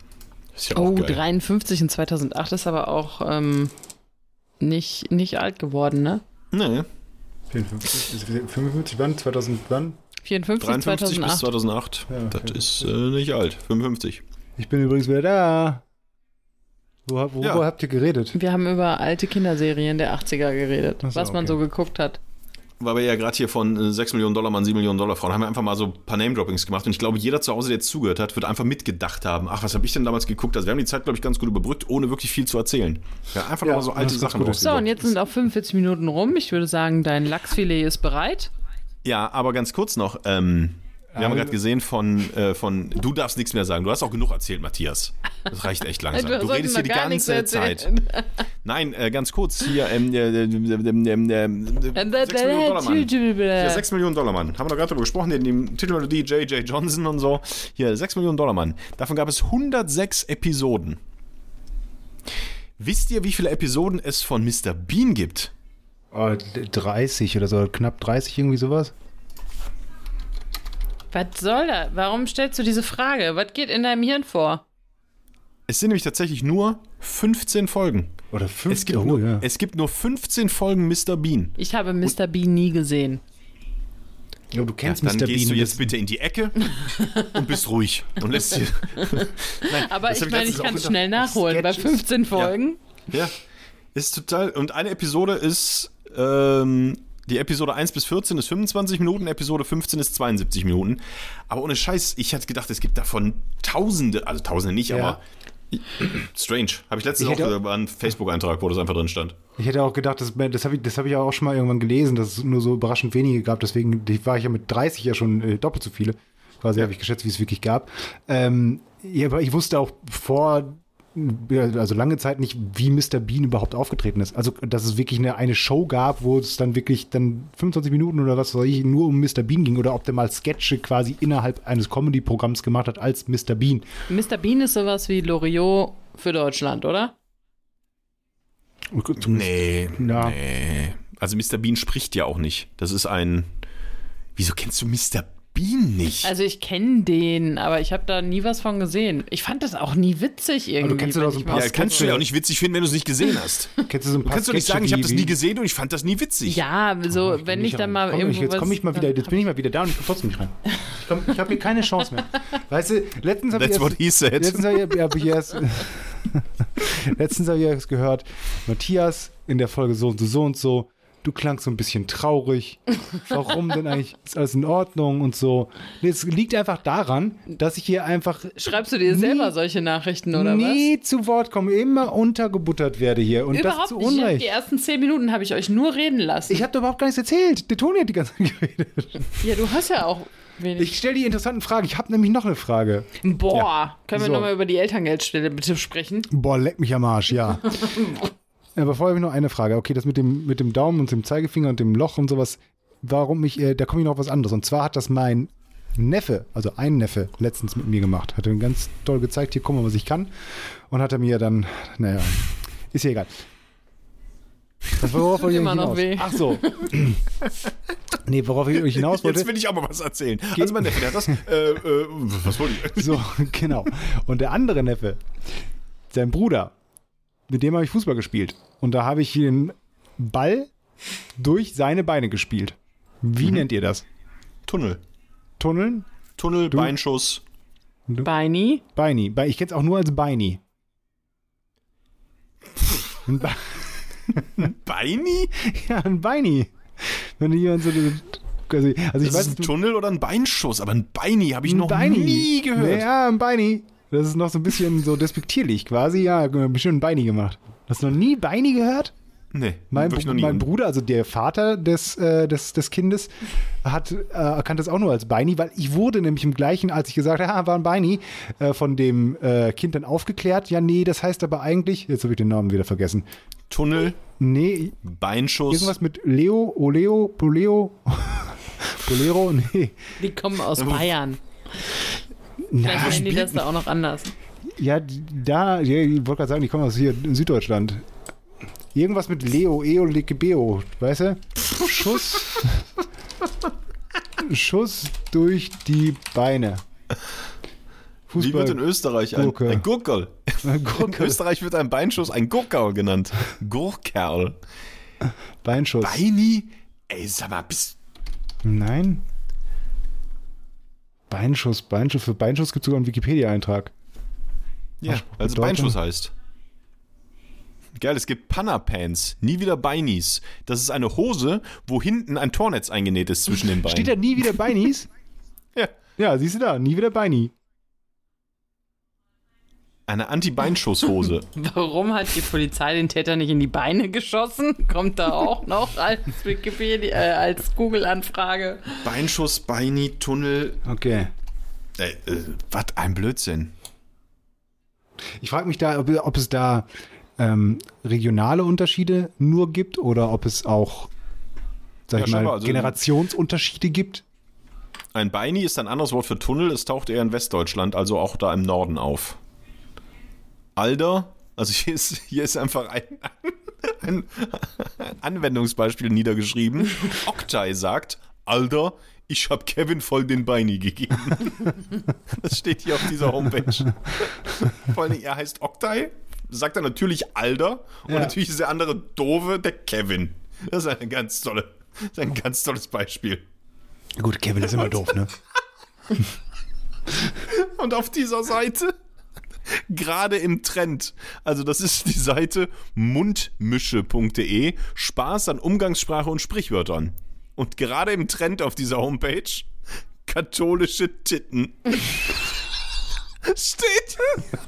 Ist ja auch Oh, geil. 53 in 2008 ist aber auch ähm, nicht, nicht alt geworden, ne? Nee, 54, 55, wann? 2000, wann? 54 53 bis 2008. 2008. Ja, das okay. ist äh, nicht alt. 55. Ich bin übrigens wieder da. Wo, worüber Ja. habt ihr geredet? Wir haben über alte Kinderserien der 80er geredet, so, was man okay. so geguckt hat. Weil wir ja gerade hier von äh, 6 Millionen Dollar Mann, 7 Millionen Dollar Frauen, haben wir einfach mal so ein paar Name-Droppings gemacht. Und ich glaube, jeder zu Hause, der jetzt zugehört hat, wird einfach mitgedacht haben. Ach, was habe ich denn damals geguckt? Also wir haben die Zeit, glaube ich, ganz gut überbrückt, ohne wirklich viel zu erzählen. Ja, einfach Ja, mal so alte Sachen. So, und jetzt sind auch 45 Minuten rum. Ich würde sagen, dein Lachsfilet ist bereit. Ja, aber ganz kurz noch. Ähm, wir haben gerade gesehen von, äh, von, du darfst nichts mehr sagen. Du hast auch genug erzählt, Matthias. Das reicht echt langsam. Du Du, redest hier die ganze. Zeit. Nein, äh, ganz kurz. Hier, ähm, äh, äh, äh, äh, äh, 6 Millionen Dollar Mann. Hier, 6 Millionen Dollar Mann. Haben wir doch gerade darüber gesprochen, in dem Titelmelodie J.J. Johnson und so. Hier, 6 Millionen Dollar Mann. Davon gab es 106 Episoden. Wisst ihr, wie viele Episoden es von Mr. Bean gibt? Oh, 30 oder so, knapp 30, irgendwie sowas. Was soll das? Warum stellst du diese Frage? Was geht in deinem Hirn vor? Es sind nämlich tatsächlich nur 15 Folgen. Oder 50. Es gibt, oh, nur, ja. es gibt nur 15 Folgen Mr. Bean. Ich habe Mr. Bean nie gesehen. ja, du Ja, kennst dann Mr. gehst Bean. du jetzt bitte in die Ecke und bist ruhig und lässt. Nein, Aber ich meine, ich kann gedacht. schnell nachholen. Bei Sketches. 15 Folgen. Ja, ist total. Und eine Episode ist. Ähm, die Episode 1 bis 14 ist 25 Minuten, Episode 15 ist 72 Minuten. Aber ohne Scheiß, ich hatte gedacht, es gibt davon Tausende, also Tausende nicht, Ja. aber. Strange. Habe ich letztens Ich hätte auch auch- einen Facebook-Eintrag, wo das einfach drin stand. Ich hätte auch gedacht, das, das habe ich, das hab ich auch schon mal irgendwann gelesen, dass es nur so überraschend wenige gab. Deswegen war ich ja mit 30 ja schon äh, doppelt so viele. Quasi habe ich geschätzt, wie es wirklich gab. Ähm, ja, aber ich wusste auch vor, ja, also lange Zeit nicht, wie Mr. Bean überhaupt aufgetreten ist. Also, dass es wirklich eine, eine Show gab, wo es dann wirklich dann 25 Minuten oder was weiß ich, nur um Mr. Bean ging oder ob der mal Sketche quasi innerhalb eines Comedy-Programms gemacht hat als Mr. Bean. Mr. Bean ist sowas wie Loriot für Deutschland, oder? Nee, Ja. nee. Also Mr. Bean spricht ja auch nicht. Das ist ein. Wieso kennst du Mr. Bean nicht? Also ich kenne den, aber ich habe da nie was von gesehen. Ich fand das auch nie witzig irgendwie. kennst du wenn doch so ein paar ja, kannst du ja auch nicht witzig finden, wenn du es nicht gesehen hast. Kennst du so ein Du paar kannst doch nicht sagen, ich habe das nie gesehen und ich fand das nie witzig. Ja, so, wenn Nicht ich dann mal komm, irgendwo ich, Jetzt komme ich mal wieder, jetzt bin ich mal wieder da und ich komme trotzdem nicht rein. Ich, komm, ich habe hier keine Chance mehr. Weißt du, letztens habe ich, what erst- he said. letztens hab ich, hab ich erst, letztens habe ich erst gehört, Matthias in der Folge so und so, so und so, du klangst so ein bisschen traurig. Warum denn eigentlich? Ist alles in Ordnung und so. Nee, Es liegt einfach daran, dass ich hier einfach Schreibst du dir Nie- selber solche Nachrichten oder nie zu Wort komme, immer untergebuttert werde hier und was? das Überhaupt zu nicht. Unrecht. Die ersten zehn Minuten habe ich euch nur reden lassen. Ich habe überhaupt gar nichts erzählt. Der Toni hat die ganze Zeit geredet. ja, du hast ja auch wenig. Ich stelle die interessanten Fragen. Ich habe nämlich noch eine Frage. Boah, können wir So. nochmal über die Elterngeldstelle bitte sprechen? Boah, leck mich am Arsch, ja. Aber vorher habe ich noch eine Frage. Okay, das mit dem, mit dem Daumen und dem Zeigefinger und dem Loch und sowas, warum ich, äh, da komme ich noch auf was anderes. Und zwar hat das mein Neffe, also ein Neffe, letztens mit mir gemacht. Hat ihm ganz toll gezeigt, hier, guck mal, was ich kann. Und hat er mir dann, naja, ist ja egal. Das worauf ich Immer hinaus? noch weh. Ach so. nee, worauf ich euch hinaus wollte. Jetzt will ich auch mal was erzählen. Also mein Neffe, der hat das. Äh, äh, was wollte ich? So, genau. Und der andere Neffe, sein Bruder, mit dem habe ich Fußball gespielt. Und da habe ich den Ball durch seine Beine gespielt. Wie nennt ihr das? Tunnel. Tunneln? Tunnel, Beinschuss. Beini? Beini. Be- Ich kenne es auch nur als Beini. Ein Be Beini? ja, ein Beini. Wenn du jemand so Also, also ich Das weiß, ist ein Tunnel oder ein Beinschuss, aber ein Beini habe ich ein noch Beini. nie gehört. Ja, ein Beini. Das ist noch so ein bisschen so despektierlich quasi. Ja, bestimmt ein Beini gemacht. Hast du noch nie Beini gehört? Nee, Mein, Br- noch nie. mein Bruder, also der Vater des, äh, des, des Kindes, hat äh, erkannt das auch nur als Beini, weil ich wurde nämlich im gleichen, als ich gesagt habe, ah, war ein Beini, äh, von dem äh, Kind dann aufgeklärt. Ja, nee, das heißt aber eigentlich, jetzt habe ich den Namen wieder vergessen. Tunnel, Nee, Beinschuss. irgendwas mit Leo, Oleo, Poleo, Bolero, nee. Die kommen aus Bayern. Na, Vielleicht nennen die das da auch noch anders. ja, die- da, ja, ich wollte gerade sagen, die kommen aus hier in Süddeutschland. Irgendwas mit Leo, Eo, Lekebeo, weißt du? Schuss. Schuss durch die Beine. Wie wird in Österreich ein, Gurke. ein Gurkel? In. Österreich wird ein Beinschuss ein Gurkerl genannt. Gurkerl. Beinschuss. Beini? Ey, sag mal, bist Nein. Beinschuss, Beinschuss. Für Beinschuss gibt es sogar einen Wikipedia-Eintrag. Ja, Anspruch, also. Beinschuss heißt. Geil, es gibt Panna-Pants, nie wieder Beinis. Das ist eine Hose, wo hinten ein Tornetz eingenäht ist zwischen den Beinen. Steht da nie wieder Beinis? Ja. Ja, siehst du da, nie wieder Beini. Eine Anti-Beinschusshose. Warum hat die Polizei den Täter nicht in die Beine geschossen? Kommt da auch noch als Wikipedia, äh, als Google-Anfrage. Beinschuss, Beini, Tunnel. Okay. Ey, äh, was ein Blödsinn. Ich frage mich da, ob, ob es da ähm, regionale Unterschiede nur gibt oder ob es auch, sag Ja, ich mal, also- Generationsunterschiede gibt. Ein Beini ist ein anderes Wort für Tunnel. Es taucht eher in Westdeutschland, also auch da im Norden auf. Alder, also hier ist, hier ist einfach ein, ein, ein Anwendungsbeispiel niedergeschrieben. Oktay sagt, Alter, ich habe Kevin voll den Beini gegeben. Das steht hier auf dieser Homepage. Vor allem, er heißt Oktay, sagt er natürlich Alder und Ja. natürlich ist der andere doofe der Kevin. Das ist eine ganz tolle, das ist ein ganz tolles Beispiel. Gut, Kevin ist immer doof, ne? Und auf dieser Seite, gerade im Trend, also das ist die Seite mundmische.de, Spaß an Umgangssprache und Sprichwörtern. Und gerade im Trend auf dieser Homepage, katholische Titten. Steht.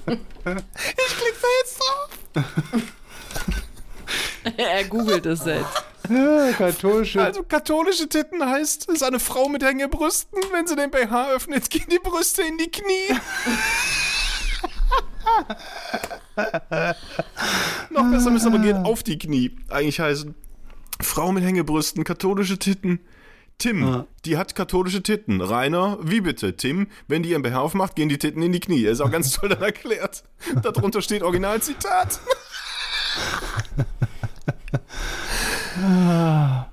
Ich klick da jetzt drauf. er googelt es selbst. Ja, katholische. Also katholische Titten heißt, es ist eine Frau mit Hängebrüsten. Wenn sie den BH öffnet, gehen die Brüste in die Knie. Noch besser müsste aber gehen auf die Knie. Eigentlich heißen Frau mit Hängebrüsten, katholische Titten. Tim, Ja. die hat katholische Titten. Rainer, wie bitte? Tim, wenn die ihren BH aufmacht, gehen die Titten in die Knie. Ist auch ganz toll dann erklärt. Darunter steht Originalzitat.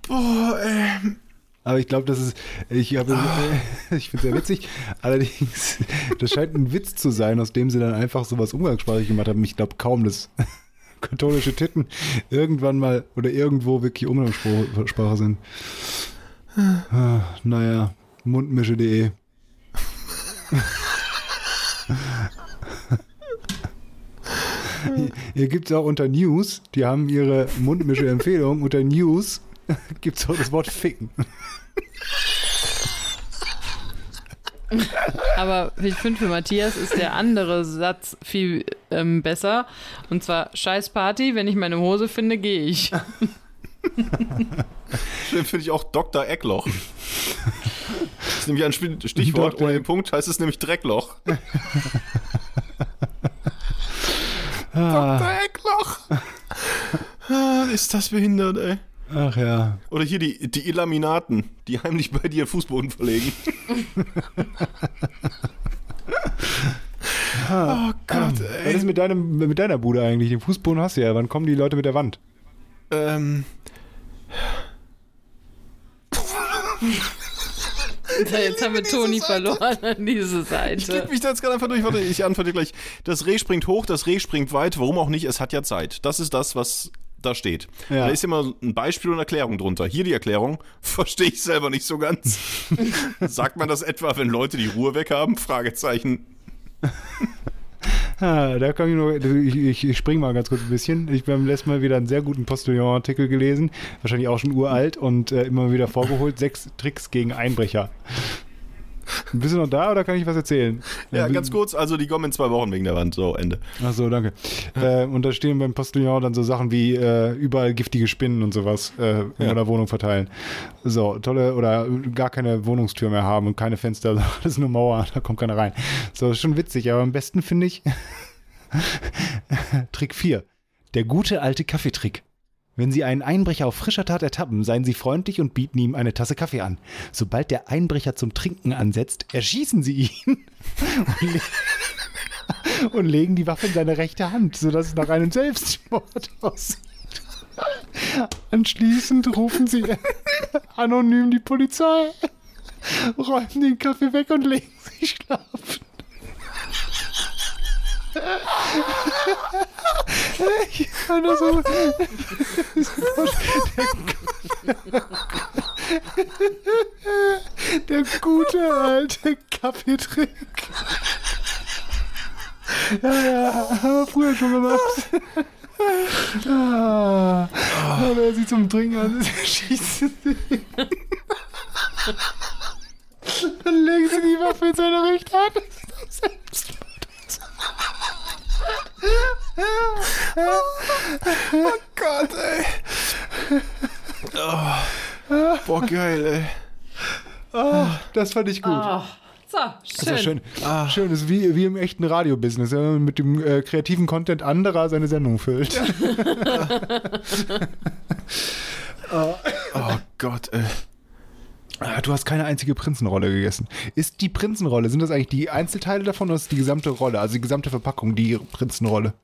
Boah, ey. Aber ich glaube, das ist, ich, habe, äh, ich finde es sehr witzig. Allerdings, das scheint ein Witz zu sein, aus dem sie dann einfach sowas umgangssprachlich gemacht haben. Ich glaube kaum, dass katholische Titten irgendwann mal oder irgendwo wirklich Umgangssprache sind. Ah, naja, mundmische.de. Hier gibt es auch unter News, die haben ihre Mundmische-Empfehlung, unter News gibt es auch das Wort Ficken. Aber ich finde, für Matthias ist der andere Satz viel ähm, besser. Und zwar, scheiß Party, wenn ich meine Hose finde, gehe ich. Schön finde ich auch Dr. Eckloch. Das ist nämlich ein Stichwort. Dr. Ohne den Punkt heißt es nämlich Dreckloch. Dr. Eckloch. Ah, ist das behindert, ey. Ach ja. Oder hier die, die Illuminaten, die heimlich bei dir Fußboden verlegen. oh Gott, Was ey. ist mit, deinem, mit deiner Bude eigentlich? Den Fußboden hast du ja. Wann kommen die Leute mit der Wand? Ähm, Jetzt haben wir Toni verloren an diese ich Seite. klicke mich da jetzt gerade einfach durch. Warte, ich antworte gleich. Das Reh springt hoch, das Reh springt weit. Warum auch nicht? Es hat ja Zeit. Das ist das, was da steht. Ja. Da ist immer ein Beispiel und Erklärung drunter. Hier die Erklärung. Verstehe ich selber nicht so ganz. Sagt man das etwa, wenn Leute die Ruhe weg haben? Fragezeichen. Ah, da kann ich nur, ich, ich, ich spring mal ganz kurz ein bisschen. Ich habe beim letzten Mal wieder einen sehr guten Postillon-Artikel gelesen, wahrscheinlich auch schon uralt und äh, immer wieder vorgeholt. Sechs Tricks gegen Einbrecher. Bist du noch da oder kann ich was erzählen? Ja, ganz kurz, also die kommen in zwei Wochen wegen der Wand. So, Ende. Ach so, danke. Äh, und da stehen beim Postillon dann so Sachen wie äh, überall giftige Spinnen und sowas äh, in Ja. meiner Wohnung verteilen. So, tolle, oder gar keine Wohnungstür mehr haben und keine Fenster, alles nur Mauer, da kommt keiner rein. So, ist schon witzig, aber am besten finde ich Trick 4. Der gute alte Kaffeetrick. Wenn Sie einen Einbrecher auf frischer Tat ertappen, seien Sie freundlich und bieten ihm eine Tasse Kaffee an. Sobald der Einbrecher zum Trinken ansetzt, erschießen Sie ihn und, le und legen die Waffe in seine rechte Hand, sodass es nach einem Selbstmord aussieht. Anschließend rufen Sie anonym die Polizei, räumen den Kaffee weg und legen sich schlafen. Ich kann das so. Der, gute alte Kaffeetrick. Ja, ja, haben wir früher schon gemacht. Ah, aber er sie zum Trinken an, schießen sie. Dann legen sie die Waffe in seine rechte Hand. Das ist doch Selbstmord. Gott, ey. Oh. Boah, geil, ey. Das fand ich gut. Oh, so, Das ist schön. schön. Schön, das ist wie, wie im echten Radiobusiness, wenn man mit dem äh, kreativen Content anderer seine Sendung füllt. Oh Gott, ey. Ah, du hast keine einzige Prinzenrolle gegessen. Ist die Prinzenrolle, sind das eigentlich die Einzelteile davon oder ist die gesamte Rolle, also die gesamte Verpackung, die Prinzenrolle?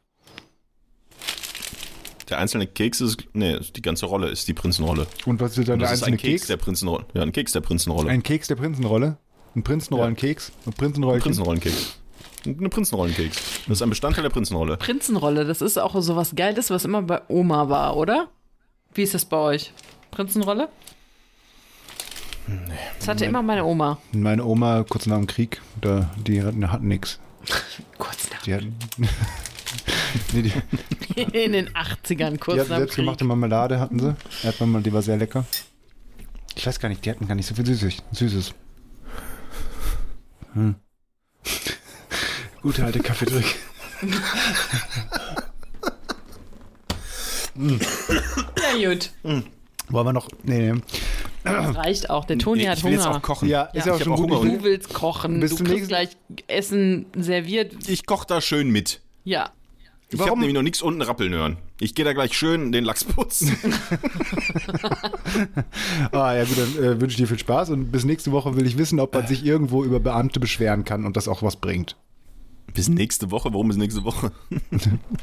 Der einzelne Keks ist, nee, die ganze Rolle ist die Prinzenrolle. Und was ist dann der das ist einzelne ein Keks, Keks? der Prinzenrolle. Ja, ein Keks der Prinzenrolle. Ein Keks der Prinzenrolle? Ein Prinzenrollenkeks? Ein Prinzenrollenkeks? Prinzenrollenkeks. Eine Prinzenrollenkeks. Das ist ein Bestandteil der Prinzenrolle. Prinzenrolle, das ist auch so was Geiles, was immer bei Oma war, oder? Wie ist das bei euch? Prinzenrolle? Nee. Das hatte immer meine Oma. Meine Oma, kurz nach dem Krieg, da, die hatten, hatten nix. Kurz nach. Die hatten, nee, In den 80ern, kurz nach dem selbstgemachte Krieg. Marmelade, hatten sie. Erdbeermarmelade, die war sehr lecker. Ich weiß gar nicht, die hatten gar nicht so viel Süßes. Süßes. Hm. Gute alte Kaffeedrück. Ja, gut. Wollen wir noch. Nee, nee. Das reicht auch. Der Toni Nee, hat ich will jetzt Hunger. auch kochen. Ja, ist ja, Ja. auch Ich schon auch gut. Hunger. Du willst kochen. Bis du zum kriegst nächsten- gleich Essen serviert. Ich koche da schön mit. Ja. Ich habe nämlich noch nichts unten rappeln hören. Ich gehe da gleich schön den Lachs putzen. Ah, ja, gut, dann äh, wünsche ich dir viel Spaß und bis nächste Woche will ich wissen, ob man sich irgendwo über Beamte beschweren kann und das auch was bringt. bis nächste Woche. Warum bis nächste Woche?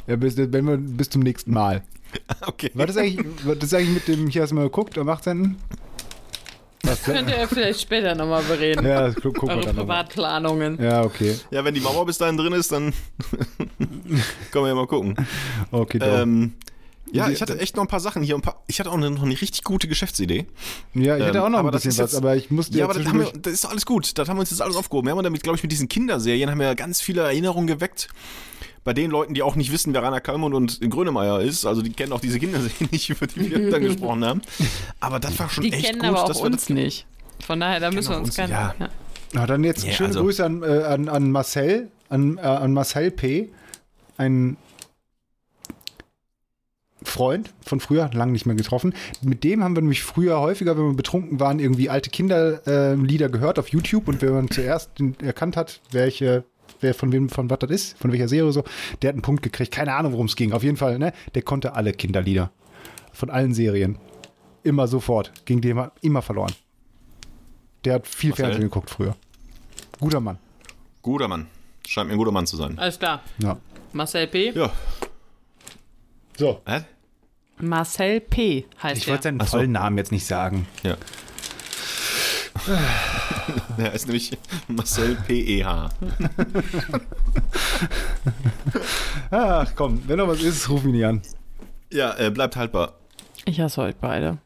Ja, bis, wenn wir, bis zum nächsten Mal. Okay. War das eigentlich, war das eigentlich mit dem, hier hast du mal geguckt, am 18.? Was, Könnt ihr vielleicht später nochmal bereden. ja, das gu gucken wir Eure dann nochmal. Privatplanungen. Ja, okay. Ja, wenn die Mauer bis dahin drin ist, dann können wir ja mal gucken. Okay, doch. Ähm, ja, ich hatte echt noch ein paar Sachen hier. Ein paar, ich hatte auch noch eine richtig gute Geschäftsidee. ja, ich hätte ähm, auch noch ein das bisschen was, jetzt- aber ich musste Ja, ja aber das, haben wir, das ist doch alles gut. Das haben wir uns jetzt alles aufgehoben. Wir haben damit, glaube ich, mit diesen Kinderserien haben wir ganz viele Erinnerungen geweckt. Bei den Leuten, die auch nicht wissen, wer Rainer Kallmund und Grönemeyer ist. Also die kennen auch diese Kinderserien nicht, über die wir dann gesprochen haben. Aber das war schon Die echt kennen gut. aber auch dass wir uns das nicht. Von daher, da müssen wir uns uns, keine. ja. Ja. Na, dann jetzt Ja, schöne also- Grüße an, äh, an, an Marcel, an, äh, an Marcel P., ein Freund von früher, lange nicht mehr getroffen. Mit dem haben wir nämlich früher häufiger, wenn wir betrunken waren, irgendwie alte Kinderlieder gehört auf YouTube und wenn man zuerst erkannt hat, welche, wer von wem, von was das ist, von welcher Serie so, der hat einen Punkt gekriegt. Keine Ahnung, worum es ging. Auf jeden Fall, ne? Der konnte alle Kinderlieder. Von allen Serien. Immer sofort. Ging dem immer verloren. Der hat viel Marcel? Fernsehen geguckt früher. Guter Mann. Guter Mann. Scheint mir ein guter Mann zu sein. Alles klar. Ja. Marcel P. Ja. So. Hä? Marcel P. heißt Ich er. wollte seinen vollen Namen jetzt nicht sagen. Ja. Der ist nämlich Marcel P.E.H. Ach komm, wenn noch was ist, ruf mich nicht an. Ja, äh, bleibt haltbar. Ich hasse euch beide.